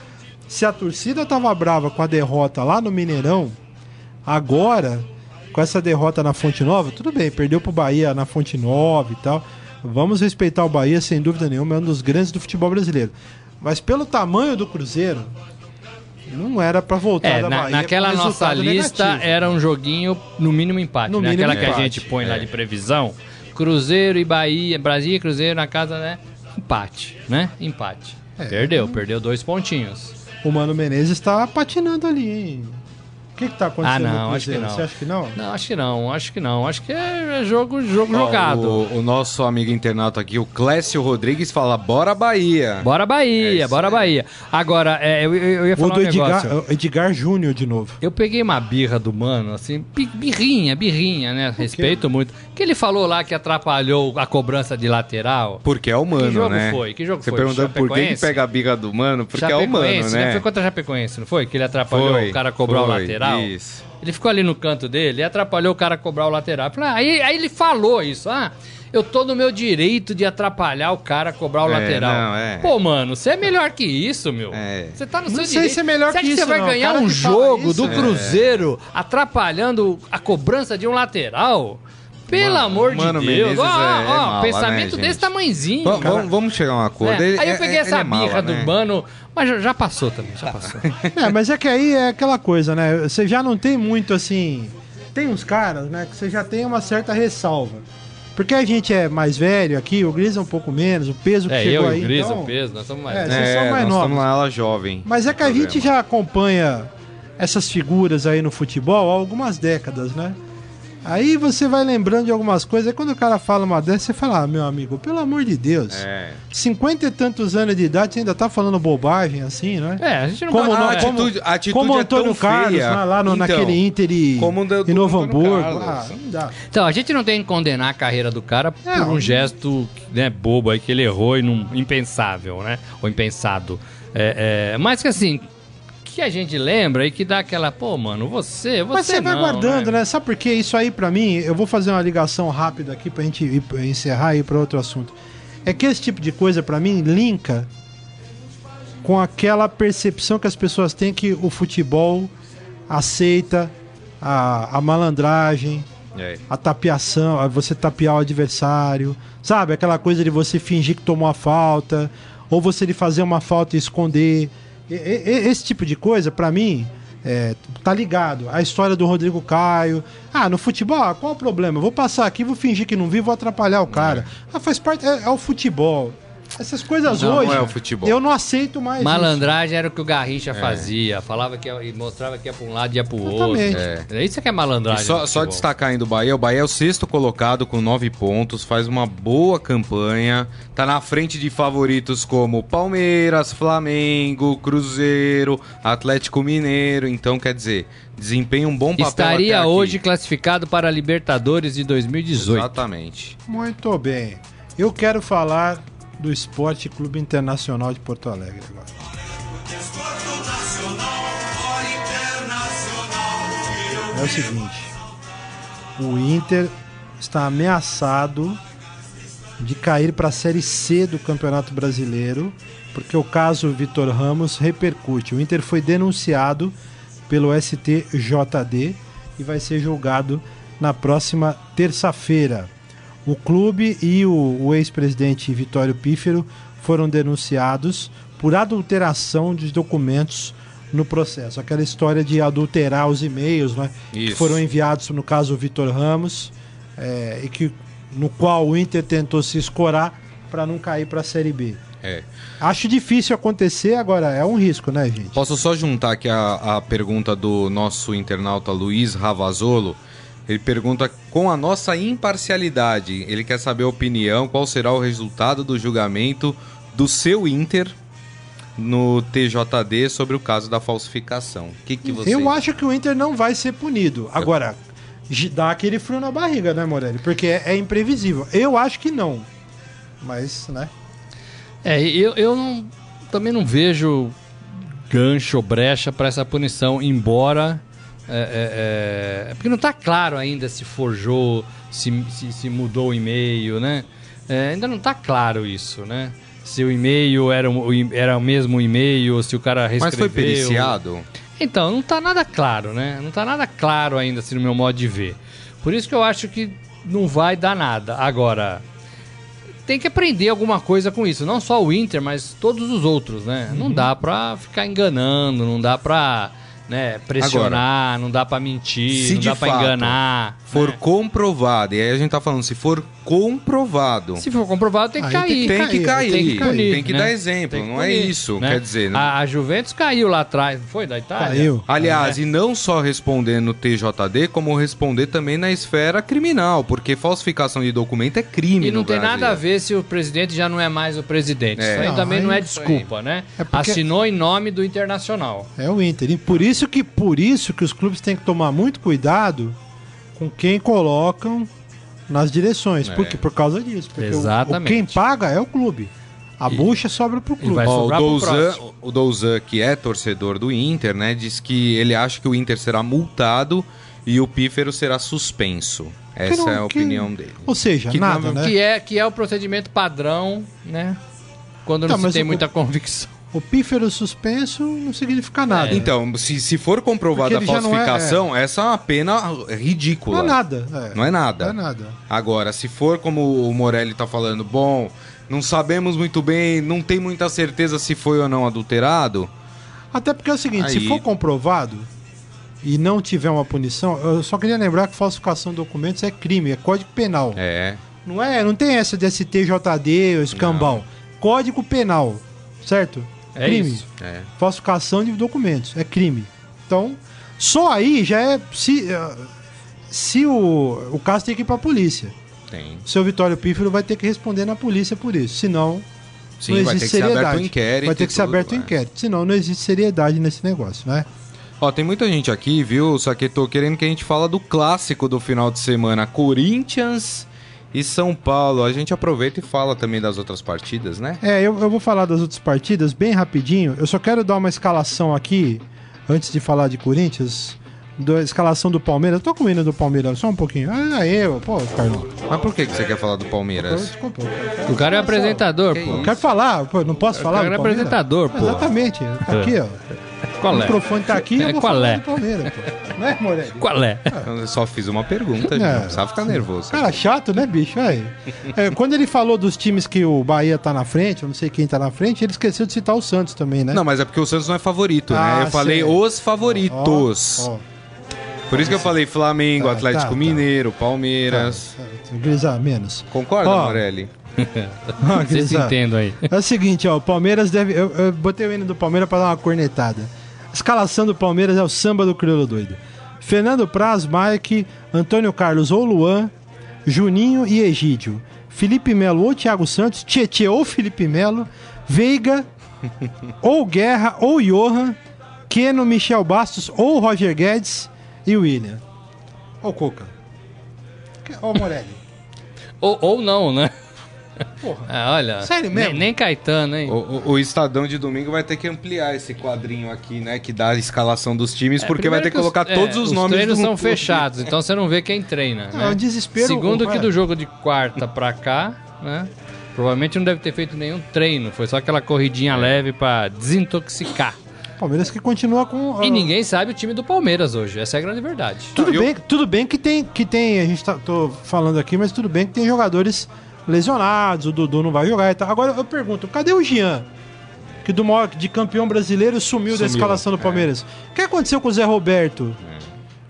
Se a torcida tava brava com a derrota lá no Mineirão, agora, com essa derrota na Fonte Nova, tudo bem, perdeu pro Bahia na Fonte Nova e tal. Vamos respeitar o Bahia, sem dúvida nenhuma, é um dos grandes do futebol brasileiro. Mas pelo tamanho do Cruzeiro, não era para voltar É, da na- Bahia naquela nossa lista negativo. era um joguinho no mínimo empate, No né? mínimo Aquela que a empate, gente põe lá é. de previsão. Cruzeiro e Bahia, Brasil e Cruzeiro na casa, né? Empate, né? Empate. É. Perdeu, perdeu dois pontinhos. O Mano Menezes está patinando ali, hein? O que, que tá acontecendo Ah, não, acho que não. Você acha que não? Não, acho que não, acho que não. Acho que é jogo, jogo Ó, jogado. O, o nosso amigo internauta aqui, o Clécio Rodrigues, fala: Bora Bahia! Bora É Bahia, isso bora. Bahia. Agora, é, eu, eu- ia O falar do um Edgar, negócio. Edgar Júnior de novo. Eu peguei uma birra do mano, assim, bi- birrinha, birrinha, né? Respeito muito. Que ele falou lá que atrapalhou a cobrança de lateral. Porque é humano, Que jogo né? foi? Que jogo Você foi? perguntando por que, pega a biga do mano? Porque é humano, né? Foi contra a Chapecoense, não foi? Que ele atrapalhou Foi, o cara cobrar o foi, lateral. isso. Ele ficou ali no canto dele e atrapalhou o cara cobrar o lateral. Falei, ah, aí, aí ele falou isso, ah, eu tô no meu direito de atrapalhar o cara cobrar o É, lateral. não, é. Pô, mano, você é melhor que isso, meu. É. Você tá no Não seu sei direito. se é melhor você que acha isso, você vai não. Ganhar um que jogo isso, do é. Cruzeiro atrapalhando a cobrança de um lateral? Pelo Mano, amor de Mano Deus. Menezes Ó, é- é ó, mala, pensamento né, desse gente? tamanzinho. Va- cara. vamos, chegar a um acordo. É, Ele- aí eu é- peguei é- essa é mala, birra né? do mano, mas já, já passou também, já passou. É, mas é que aí é aquela coisa, né? Você já não tem muito assim. tem uns caras, né, que você já tem uma certa ressalva. Porque a gente é mais velho aqui, o Gris é um pouco menos, o peso que É, chegou eu aí. o Gris, então... o peso, nós somos mais. É, né? vocês são mais nós novos. estamos lá, ela jovem. Mas é que a Problema. gente já acompanha essas figuras aí no futebol há algumas décadas, né? Aí você vai lembrando de algumas coisas, aí quando o cara fala uma dessas, você fala, ah, meu amigo, pelo amor de Deus, É. cinquenta e tantos anos de idade, você ainda tá falando bobagem assim, né? É, a gente não Como não- a é. atitude, a atitude Como é Antônio tão Carlos, feia. lá, lá no, Então, naquele Inter e, como o do- e do Novo Hamburgo. Ah, não dá. Então, a gente não tem que condenar a carreira do cara por um gesto né, bobo aí que ele errou e não, impensável, né? Ou impensado. É, é, mas que assim, que a gente lembra e que dá aquela, pô, mano, você, você Mas você vai não, guardando, né? né? Sabe por quê? Isso aí, pra mim, eu vou fazer uma ligação rápida aqui pra gente ir, pra encerrar e ir pra outro assunto. É que esse tipo de coisa, pra mim, linka com aquela percepção que as pessoas têm que o futebol aceita a, a malandragem, É. a tapeação, a você tapear o adversário, sabe? Aquela coisa de você fingir que tomou a falta, ou você de fazer uma falta e esconder. Esse tipo de coisa, pra mim, é, tá ligado. A história do Rodrigo Caio. Ah, no futebol, ah, qual o problema? Eu vou passar aqui, vou fingir que não vi, vou atrapalhar o cara. Ah, faz parte, é, é o futebol. Essas coisas Não, hoje. não é o futebol. Eu não aceito mais. isso. Malandragem era o que o Garrincha fazia. Falava que ia, e mostrava que ia pra um lado e ia pro Exatamente. outro. É. Isso que é E malandragem. só, só destacar ainda o Bahia. O Bahia é o sexto colocado com nove pontos, faz uma boa campanha. Tá na frente de favoritos como Palmeiras, Flamengo, Cruzeiro, Atlético Mineiro. Então, quer dizer, desempenha um bom papel. Estaria até aqui. hoje classificado para a Libertadores de 2018. Exatamente. Muito bem. Eu quero falar do Esporte Clube Internacional de Porto Alegre agora. É o seguinte: o Inter está ameaçado de cair para a Série C do Campeonato Brasileiro, porque o caso Vitor Ramos repercute. O Inter foi denunciado pelo STJD e vai ser julgado na próxima terça-feira. O clube e o, o ex-presidente Vitório Pífero foram denunciados por adulteração de documentos no processo. Aquela história de adulterar os e-mails né, que foram enviados, no caso, o Vitor Ramos, é, e que, no qual o Inter tentou se escorar para não cair para a Série B. É. Acho difícil acontecer, agora é um risco, né, gente? Posso só juntar aqui a, a pergunta do nosso internauta Luiz Ravazolo? Ele pergunta com a nossa imparcialidade. Ele quer saber a opinião, qual será o resultado do julgamento do seu Inter no TJD sobre o caso da falsificação. O que, que você Eu acho que o Inter não vai ser punido. Agora, gi- dá aquele frio na barriga, né, Morelli? Porque é, é imprevisível. Eu acho que não. Mas, né? É, eu, eu não- também não vejo gancho ou brecha para essa punição, embora. É, é, é, porque não tá claro ainda se forjou, se, se, se mudou o e-mail, né? É, ainda não tá claro isso, né? Se o e-mail era, o era o mesmo e-mail, ou se o cara reescreveu. Mas foi periciado? Então, não tá nada claro, né? Não tá nada claro ainda, assim, no meu modo de ver. Por isso que eu acho que não vai dar nada. Agora, tem que aprender alguma coisa com isso. Não só o Inter, mas todos os outros, né? Uhum. Não dá pra ficar enganando, não dá pra né, pressionar, não dá pra mentir, se não dá pra fato enganar. For né? comprovado, e aí a gente tá falando, se for comprovado, Se for comprovado, tem que cair. tem que cair, Tem que punir, tem que né? dar exemplo, que não é punir, isso, né? quer dizer... não- A, a Juventus caiu lá atrás, não foi da Itália? Caiu. Aliás, É. e não só responder no TJD, como responder também na esfera criminal, porque falsificação de documento é crime E não no tem Brasil. nada a ver se o presidente já não é mais o presidente. É. Isso aí Não, também não aí- é desculpa, né? É porque- Assinou em nome do Internacional. É o Inter. E por isso que, por isso que os clubes têm que tomar muito cuidado com quem colocam nas direções. É. Por quê? Por causa disso. Porque o- Exatamente. O, quem paga é o clube. A bucha sobra pro clube. Ó, o, Douzan, próximo. o Douzan, que é torcedor do Inter, né, diz que ele acha que o Inter será multado e o Pífero será suspenso. Essa não- é a que- opinião dele. Ou seja, Que nada, não- né? Que, é, que é o procedimento padrão, né? Quando não Tá, se mas tem o- muita convicção. O pífero suspenso não significa nada. Então, se, se for comprovada a já não é- falsificação, essa é uma pena não ridícula. é nada. É. Não é nada. Não é nada. Agora, se for como o Morelli tá falando, bom, não sabemos muito bem, não tem muita certeza se foi ou não adulterado, Até porque é o seguinte, se Aí- for comprovado, e não tiver uma punição, eu só queria lembrar que falsificação de documentos é crime, é código penal. É. Não é, não tem essa de STJD ou escambau. Código penal, certo? É crime. isso. É. Falsificação de documentos, é crime. Então, só aí já é se eh, se o o caso tem que ir pra polícia. Tem. O seu Vitório Pífero vai ter que responder na polícia por isso, senão Sim, não vai existe ter que ser seriedade. aberto o inquérito. vai ter que ser tudo, aberto o é. inquérito, senão não existe seriedade nesse negócio, né? Ó, tem muita gente aqui, viu? Só que tô querendo que a gente fala do clássico do final de semana, Corinthians e São Paulo. A gente aproveita e fala também das outras partidas, né? É, eu, eu vou falar das outras partidas bem rapidinho. Eu só quero dar uma escalação aqui, antes de falar de Corinthians, da escalação do Palmeiras. Eu tô com o hino do Palmeiras só um pouquinho. Ah, eu, pô, Carlão. Mas por que, que você quer falar do Palmeiras? Desculpa, O cara é apresentador, Que pô. eu quero falar, pô, não posso falar cara do é apresentador, pô. Exatamente, aqui, ó. O Qual é? microfone tá aqui, eu É, vou qual falar é? do Palmeiras, pô. Não é, Morelli? Qual é? Eu só fiz uma pergunta, gente. É. Não precisava ficar nervoso. Cara chato, né, bicho? Aí. É, quando ele falou dos times que o Bahia tá na frente, eu não sei quem tá na frente, ele esqueceu de citar o Santos também, né? Não, mas é porque o Santos não é favorito, Ah, né? Eu falei os favoritos. Ó, ó. Por isso que eu falei Flamengo, Tá, Atlético tá, tá. Mineiro, Palmeiras. Grisa menos. Concorda, Ó. Morelli? Vocês entendam aí. É o seguinte, ó, o Palmeiras deve. Eu, eu botei o hino do Palmeiras pra dar uma cornetada. Escalação do Palmeiras é o samba do Crioulo Doido. Fernando Praz, Mike, Antônio Carlos ou Luan, Juninho e Egídio. Felipe Melo ou Thiago Santos, Tietê ou Felipe Melo, Veiga ou Guerra ou Johan, Keno, Michel Bastos ou Roger Guedes e William. Ô Coca. Ô Morelli. Ou, ou não, né? Porra. Ah, olha. Sério mesmo? Nem, nem Caetano, hein? O, o- o Estadão de domingo vai ter que ampliar esse quadrinho aqui, né? Que dá a escalação dos times, É, porque vai ter primeiro que colocar é, todos os, nomes treinos do são fechados, então você não vê quem treina. É né? um desespero. Segundo é. que do jogo de quarta pra cá, né? Provavelmente não deve ter feito nenhum treino, foi só aquela corridinha É. leve pra desintoxicar. Palmeiras que continua com. E ah, ninguém sabe o time do Palmeiras hoje, essa é a grande verdade. Tudo, Eu- bem, tudo bem que tem, que tem. A gente tá tô falando aqui, mas tudo bem que tem jogadores lesionados, o Dudu não vai jogar e tal. Agora eu pergunto, cadê o Jean? Que do maior, de campeão brasileiro sumiu, da Sumiu, escalação do é. Palmeiras. O que aconteceu com o Zé Roberto?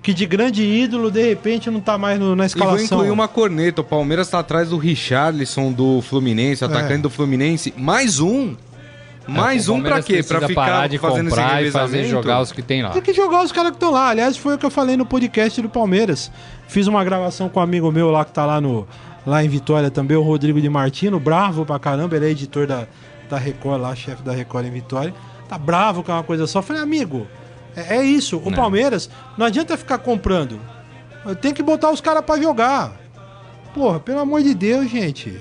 Que de grande ídolo, de repente, não tá mais no- na E vou escalação. incluir uma corneta. O Palmeiras tá atrás do Richarlison do Fluminense, atacante É. do Fluminense. Mais um. Mais É, um pra Palmeiras quê? Pra precisa ficar parar de fazendo esse comprar e fazer revezamento? jogar os que tem lá. Tem que jogar os caras que estão lá. Aliás, foi o que eu falei no podcast do Palmeiras. Fiz uma gravação com um amigo meu lá que tá lá, no, lá em Vitória também, o Rodrigo de Martino, bravo pra caramba. Ele é editor da, da Record lá, chefe da Record em Vitória. Tá bravo com uma coisa só. Eu falei, amigo, é, é isso. O Não. Palmeiras não adianta ficar comprando. Tem que botar os caras pra jogar. Porra, pelo amor de Deus, gente.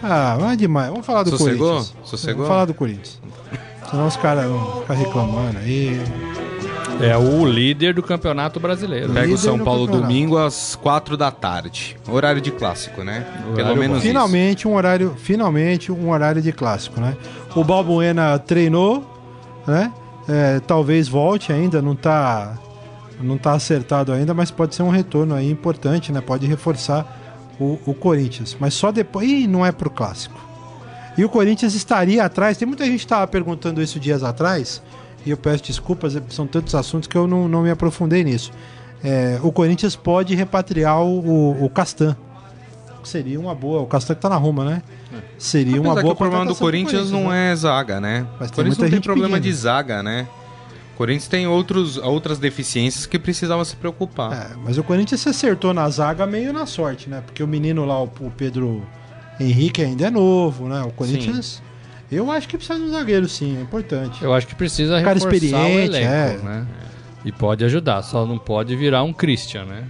Ah, vai demais. Vamos falar do Sossegou? Corinthians. Sossegou? Vamos falar do Corinthians. Senão os caras vão ficar reclamando aí. É o líder do campeonato brasileiro. Pega o São Paulo campeonato. domingo às quatro da tarde. Horário de clássico, né? Pelo Horário menos bom. isso. Finalmente um horário, finalmente um horário de clássico, né? O Balbuena treinou, né? É, talvez volte ainda, não tá não tá acertado ainda, mas pode ser um retorno aí importante, né? Pode reforçar o, o Corinthians, mas só depois, Ih, não é pro clássico. E o Corinthians estaria atrás, tem muita gente que estava perguntando isso dias atrás, e eu peço desculpas, são tantos assuntos que eu não, não me aprofundei nisso. É, o Corinthians pode repatriar o, o, Castan. Seria uma boa. O Castan que tá na Roma, né? Seria uma Apesar boa que o problema do pro Corinthians não né? é zaga, né? Mas o tem Corinthians não tem problema pedindo. de zaga, né? O Corinthians tem outros, outras deficiências que precisava se preocupar. É, mas o Corinthians se acertou na zaga meio na sorte, né? Porque o menino lá, o, o Pedro Henrique, ainda é novo, né? O Corinthians. Eu acho que precisa de um zagueiro, sim, é importante. Eu acho que precisa Cara reforçar o experiente, elenco, é. né? E pode ajudar, só não pode virar um Christian, né?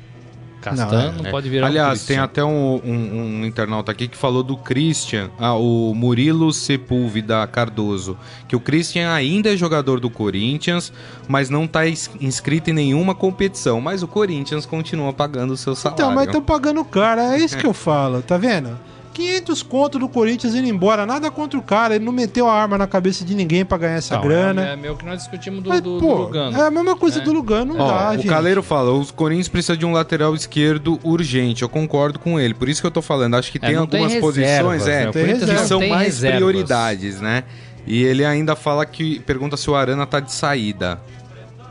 Castan Não, não, é. pode virar um Aliás, tem Christian. até um, um- um internauta aqui que falou do Christian, ah, o Murilo Sepúlveda Cardoso, que o Christian ainda é jogador do Corinthians, mas não está inscrito em nenhuma competição. Mas o Corinthians continua pagando o seu salário. Então, mas estão pagando caro, é isso que eu falo, tá vendo? 500 conto do Corinthians indo embora, nada contra o cara, ele não meteu a arma na cabeça de ninguém pra ganhar essa Não, grana. É, é meio que nós discutimos do, Mas, do, pô, do Lugano. é a mesma coisa É. do Lugano, não Ó, dá, o gente. Caleiro fala, os Corinthians precisam de um lateral esquerdo urgente. Eu concordo com ele. Por isso que eu tô falando. Acho que É, tem algumas reservas, posições né? é, Tem Corinthians que reserva. não são tem mais reservas. prioridades, né? E ele ainda fala que pergunta se o Arana tá de saída.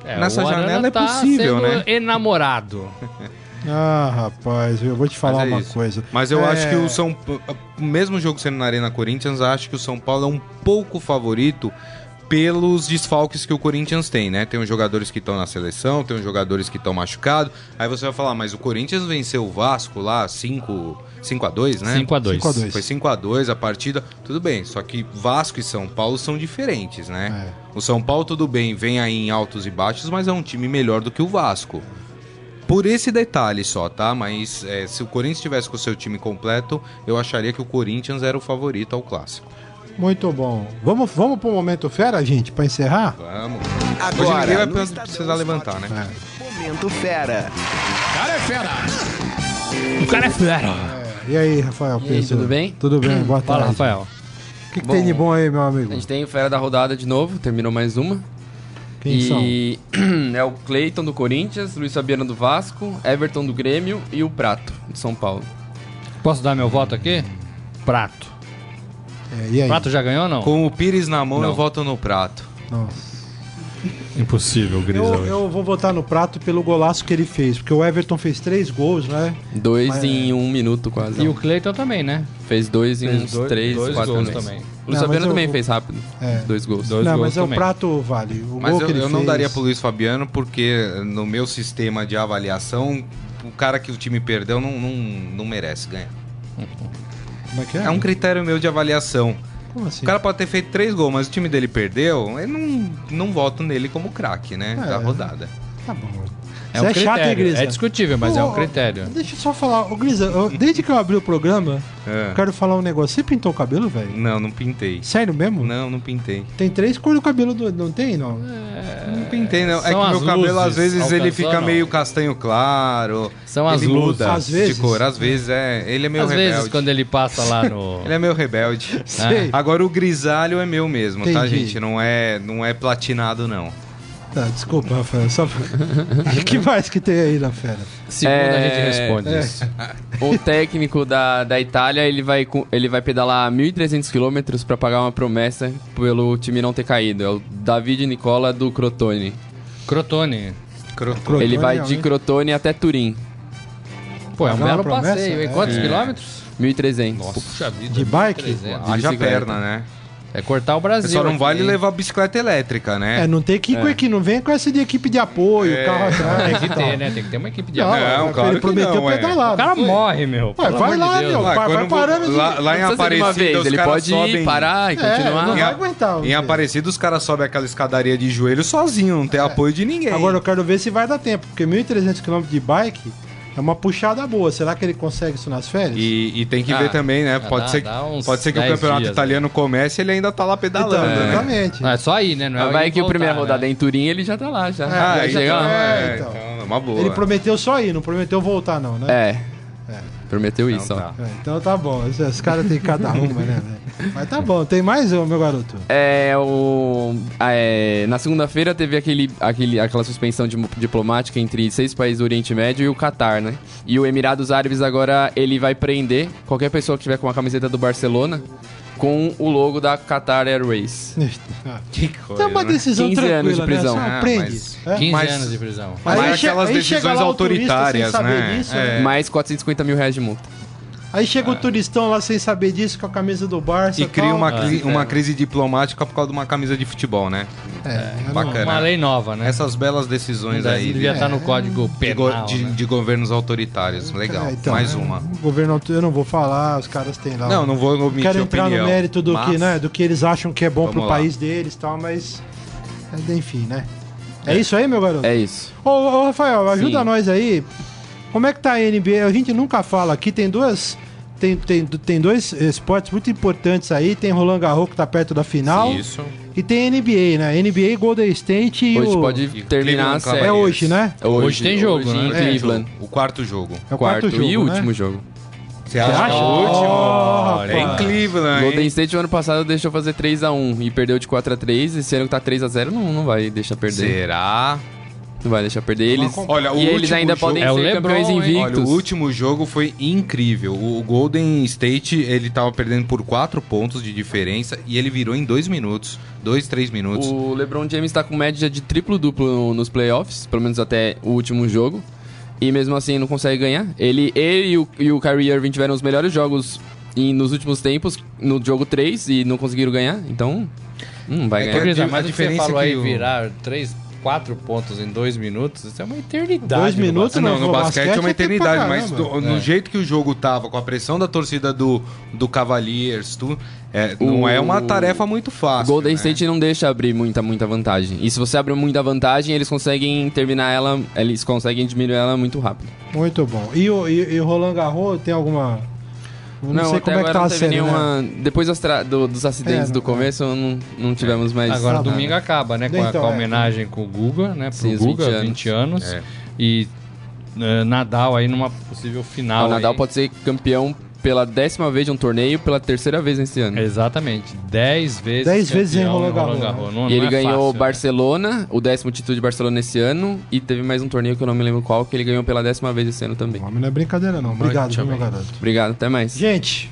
É, Nessa o Arana janela é tá possível, sendo né? enamorado. Ah, rapaz, eu vou te falar é uma isso. coisa. Mas eu É, acho que o São mesmo o jogo sendo na Arena Corinthians, acho que o São Paulo é um pouco favorito pelos desfalques que o Corinthians tem, né? Tem uns jogadores que estão na seleção, tem uns jogadores que estão machucados. Aí você vai falar, mas o Corinthians venceu o Vasco lá 5 5 a 2, né? 5 a 2 5 a 2. Foi 5 a 2 a partida, tudo bem. Só que Vasco e São Paulo são diferentes, né? O São Paulo, tudo bem, vem aí em altos e baixos, mas é um time melhor do que o Vasco. Por esse detalhe só, tá? Mas é, se o Corinthians tivesse com o seu time completo, eu acharia que o Corinthians era o favorito ao clássico. Muito bom. Vamos, vamos pro momento fera, gente, pra encerrar? Vamos. Hoje Agora, ninguém vai Estadão precisar levantar, né? É. Momento Fera. O cara é fera. E aí, Rafael? E aí, tudo bem? Tudo bem, boa Fala, tarde. Rafael. O que, que Bom, tem de bom aí, meu amigo? A gente tem o Fera da rodada de novo, terminou mais uma. Quem são? e é o Cleiton do Corinthians, Luiz Fabiano do Vasco, Everton do Grêmio e o Prato de São Paulo. Posso dar meu voto aqui? Prato. É, e aí? Prato já ganhou ou não? Com o Pires na mão, Não. eu voto no prato. Nossa. Impossível, Grisa. Eu, eu vou votar no prato pelo golaço que ele fez, porque o Everton fez três gols, né? Dois Mas- em um minuto quase. E o Cleiton também, né? Fez dois em Fez uns dois- três, dois quatro gols também. O Luiz Não, Fabiano eu- também fez rápido. É. Dois gols. Dois não, gols mas é o prato vale. O Mas gol eu, que ele eu não fez- daria pro Luiz Fabiano, porque no meu sistema de avaliação, o cara que o time perdeu não, não, não merece ganhar. Como é que é? É um critério meu de avaliação. Como assim? O cara pode ter feito três gols, mas o time dele perdeu, eu não, não voto nele como craque, né? É. Da rodada. Tá bom. É um é chato, hein, critério. Grisa? É discutível, mas é Ô, um critério. Deixa eu só falar. Ô, Grisa, eu- desde que eu abri o programa, É. eu quero falar um negócio. Você pintou o cabelo, velho? Não, não pintei. Sério mesmo? Não, não pintei. Tem três cores do cabelo, do... não tem, não? Não pintei, não. É São que meu cabelo, às luzes, vezes, ele alcançou, fica não? meio castanho claro. São as ele luzes. muda Às vezes. de cor. Às vezes, é. Ele é meio Às rebelde. vezes, quando ele passa lá no... Ele é meio rebelde. Sei. Agora, o grisalho é meu mesmo, tá, Entendi. gente? Não é, não é platinado, não. Tá, desculpa, Rafael. Só... O que mais que tem aí na fera? Segunda a gente É, responde é. isso. O técnico da, da Itália, ele vai, ele vai pedalar 1.300 quilômetros pra pagar uma promessa pelo time não ter caído. É o David Nicola do Crotone. Crotone. Croto. ele vai de. Crotone até Turim. Pô, é um belo promessa? passeio. E É. quantos quilômetros? 1.300. Puxa vida. De bike? 300. Haja perna, né? É cortar o Brasil. Só não aqui, vale levar bicicleta elétrica, né? É, não tem que ir com equipe, não vem com essa de equipe de apoio, É. carro atrás. Tem que ter, né? Tem que ter uma equipe de Não, apoio. Não, claro ele que prometeu não, é. pedalar. O cara morre, meu. Ué, vai lá, Deus. meu. Lá, Vai- vai parando de- lá, lá em Aparecida, vez, os ele caras pode sobem... parar e É, continuar. não vai aguentar. Em Aparecida, os caras sobem aquela escadaria de joelho sozinho, não tem apoio de ninguém. Agora eu quero ver se vai dar tempo, porque 1.300 km de bike é uma puxada boa. Será que ele consegue isso nas férias? E, e tem que Ah, ver também, né? dá- Pode ser, dá pode ser que o 10 campeonato dias, italiano comece e ele ainda tá lá Então, pedalando, né? exatamente. Não, é só aí, né? Não é Vai ir que a voltar, primeira né? rodada é em Turim, ele já tá lá, já. É, Ah, já já chega tá- é, é, então. então, é uma boa. Ele prometeu só ir, não prometeu voltar, não, né? É. Prometeu isso, tá. ó. É, então tá bom. Os, caras têm cada uma, né? Mas tá bom. Tem mais, meu garoto? É, o, é, na segunda-feira teve aquele, aquele, aquela suspensão de- diplomática entre seis países do Oriente Médio e o Catar, né? E o Emirados Árabes agora ele vai prender qualquer pessoa que tiver com a camiseta do Barcelona com o logo da Qatar Airways. Que Então coisa, é uma né? decisão 15 tranquila, anos de prisão. né? Ah, prende. mas- é? 15 Mas- anos de prisão. Mas é che- aquelas decisões autoritárias, né? disso, É. né? Mais 450 mil reais de multa. Aí chega o turistão lá sem saber disso, com a camisa do Barça E cria uma, Ah, cri- é. uma crise diplomática por causa de uma camisa de futebol, né? É, não- Bacana. Uma lei nova, né? Essas belas decisões Não aí devia de, estar no código de go- penal, de- né? de governos autoritários. Legal. É, então, Mais é, uma. O governo, eu não vou falar, os caras têm lá. Não, não vou omitir quero entrar opinião, no mérito do que, mas- né, do que eles acham que é bom Vamos pro lá. país deles e tal, mas é, enfim, né? É, isso aí, meu garoto? É isso. Ô, ô, Rafael, ajuda Sim. nós aí. Como é que tá a NBA? A gente nunca fala aqui, tem duas tem, tem, tem dois esportes muito importantes aí, tem Roland Garros que tá perto da final Isso. e tem NBA, né? NBA Golden State e Hoje o pode terminar a Cleveland série. é hoje, né? Hoje tem jogo, hoje né? em É, Cleveland. O quarto jogo. É o Quarto, quarto jogo, e né? último jogo. Você acha? acha? O último? Oh, é em. Cleveland, Golden hein? State o ano passado deixou fazer 3x1 e perdeu de 4x3. Esse ano que tá 3x0 não, não vai deixar perder. Será? Não vai deixar perder eles. Olha, o e eles último ainda jogo- podem É o ser LeBron, campeões invictos. Olha, o último jogo foi incrível. O Golden State, ele tava perdendo por 4 pontos de diferença e ele virou em 2 minutos. 2, 3 minutos. O LeBron James tá com média de triplo-duplo no- nos playoffs, pelo menos até o último jogo. E mesmo assim não consegue ganhar. Ele, ele e, o, e o Kyrie Irving tiveram os melhores jogos em- nos últimos tempos, no jogo 3, e não conseguiram ganhar. Então, não vai É que ganhar. Ô, Grisa, a mas o que você diferença falou é aí, que o- virar três, quatro pontos em dois minutos, isso é uma eternidade. Dois no minutos, não, não, no no basquete, basquete é uma é eternidade, mas do- no É. jeito que o jogo tava, com a pressão da torcida do, do Cavaliers, tu, é, não é uma tarefa muito O fácil. Golden né? State não deixa abrir muita, muita vantagem. E se você abre muita vantagem, eles conseguem terminar ela, eles conseguem diminuir ela muito rápido. Muito bom. E o, e, e o Roland Garros tem alguma. Eu Não, sei até como é que agora tá não a teve série, né? nenhuma. Depois das tra- do- dos acidentes É, do não- começo, não, não tivemos mais. Agora nada. domingo acaba, né? Com a, Então, com a é. homenagem com o Guga, né? Pro Sim, os Guga, 20 20 anos. É. E eh, Nadal aí numa possível final. o Nadal aí. pode ser campeão pela décima vez de um torneio, pela terceira vez nesse ano. Exatamente. Dez vezes. Dez vezes em Roland Garros, Não- E ele é ganhou fácil, né? Barcelona, o décimo título de Barcelona esse ano, e teve mais um torneio que eu não me lembro qual, que ele ganhou pela décima vez esse ano também. O homem não é brincadeira, não. Obrigado, viu, meu bem. garoto. Obrigado, até mais. Gente,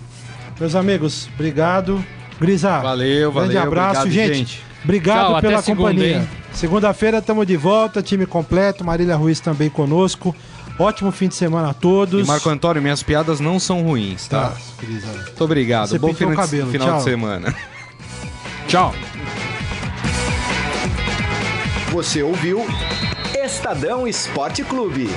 meus amigos, obrigado. Grisa, Valeu, valeu. grande abraço, obrigado, gente. Obrigado Tchau, pela segunda, companhia. Segunda-feira estamos de volta, time completo. Marília Ruiz também conosco. Ótimo fim de semana a todos. E Marco Antônio, minhas piadas não são ruins, tá? Tá. Muito obrigado. Você Bom pintou o final, de- cabelo. final Tchau. de semana. Tchau. Você ouviu Estadão Esporte Clube.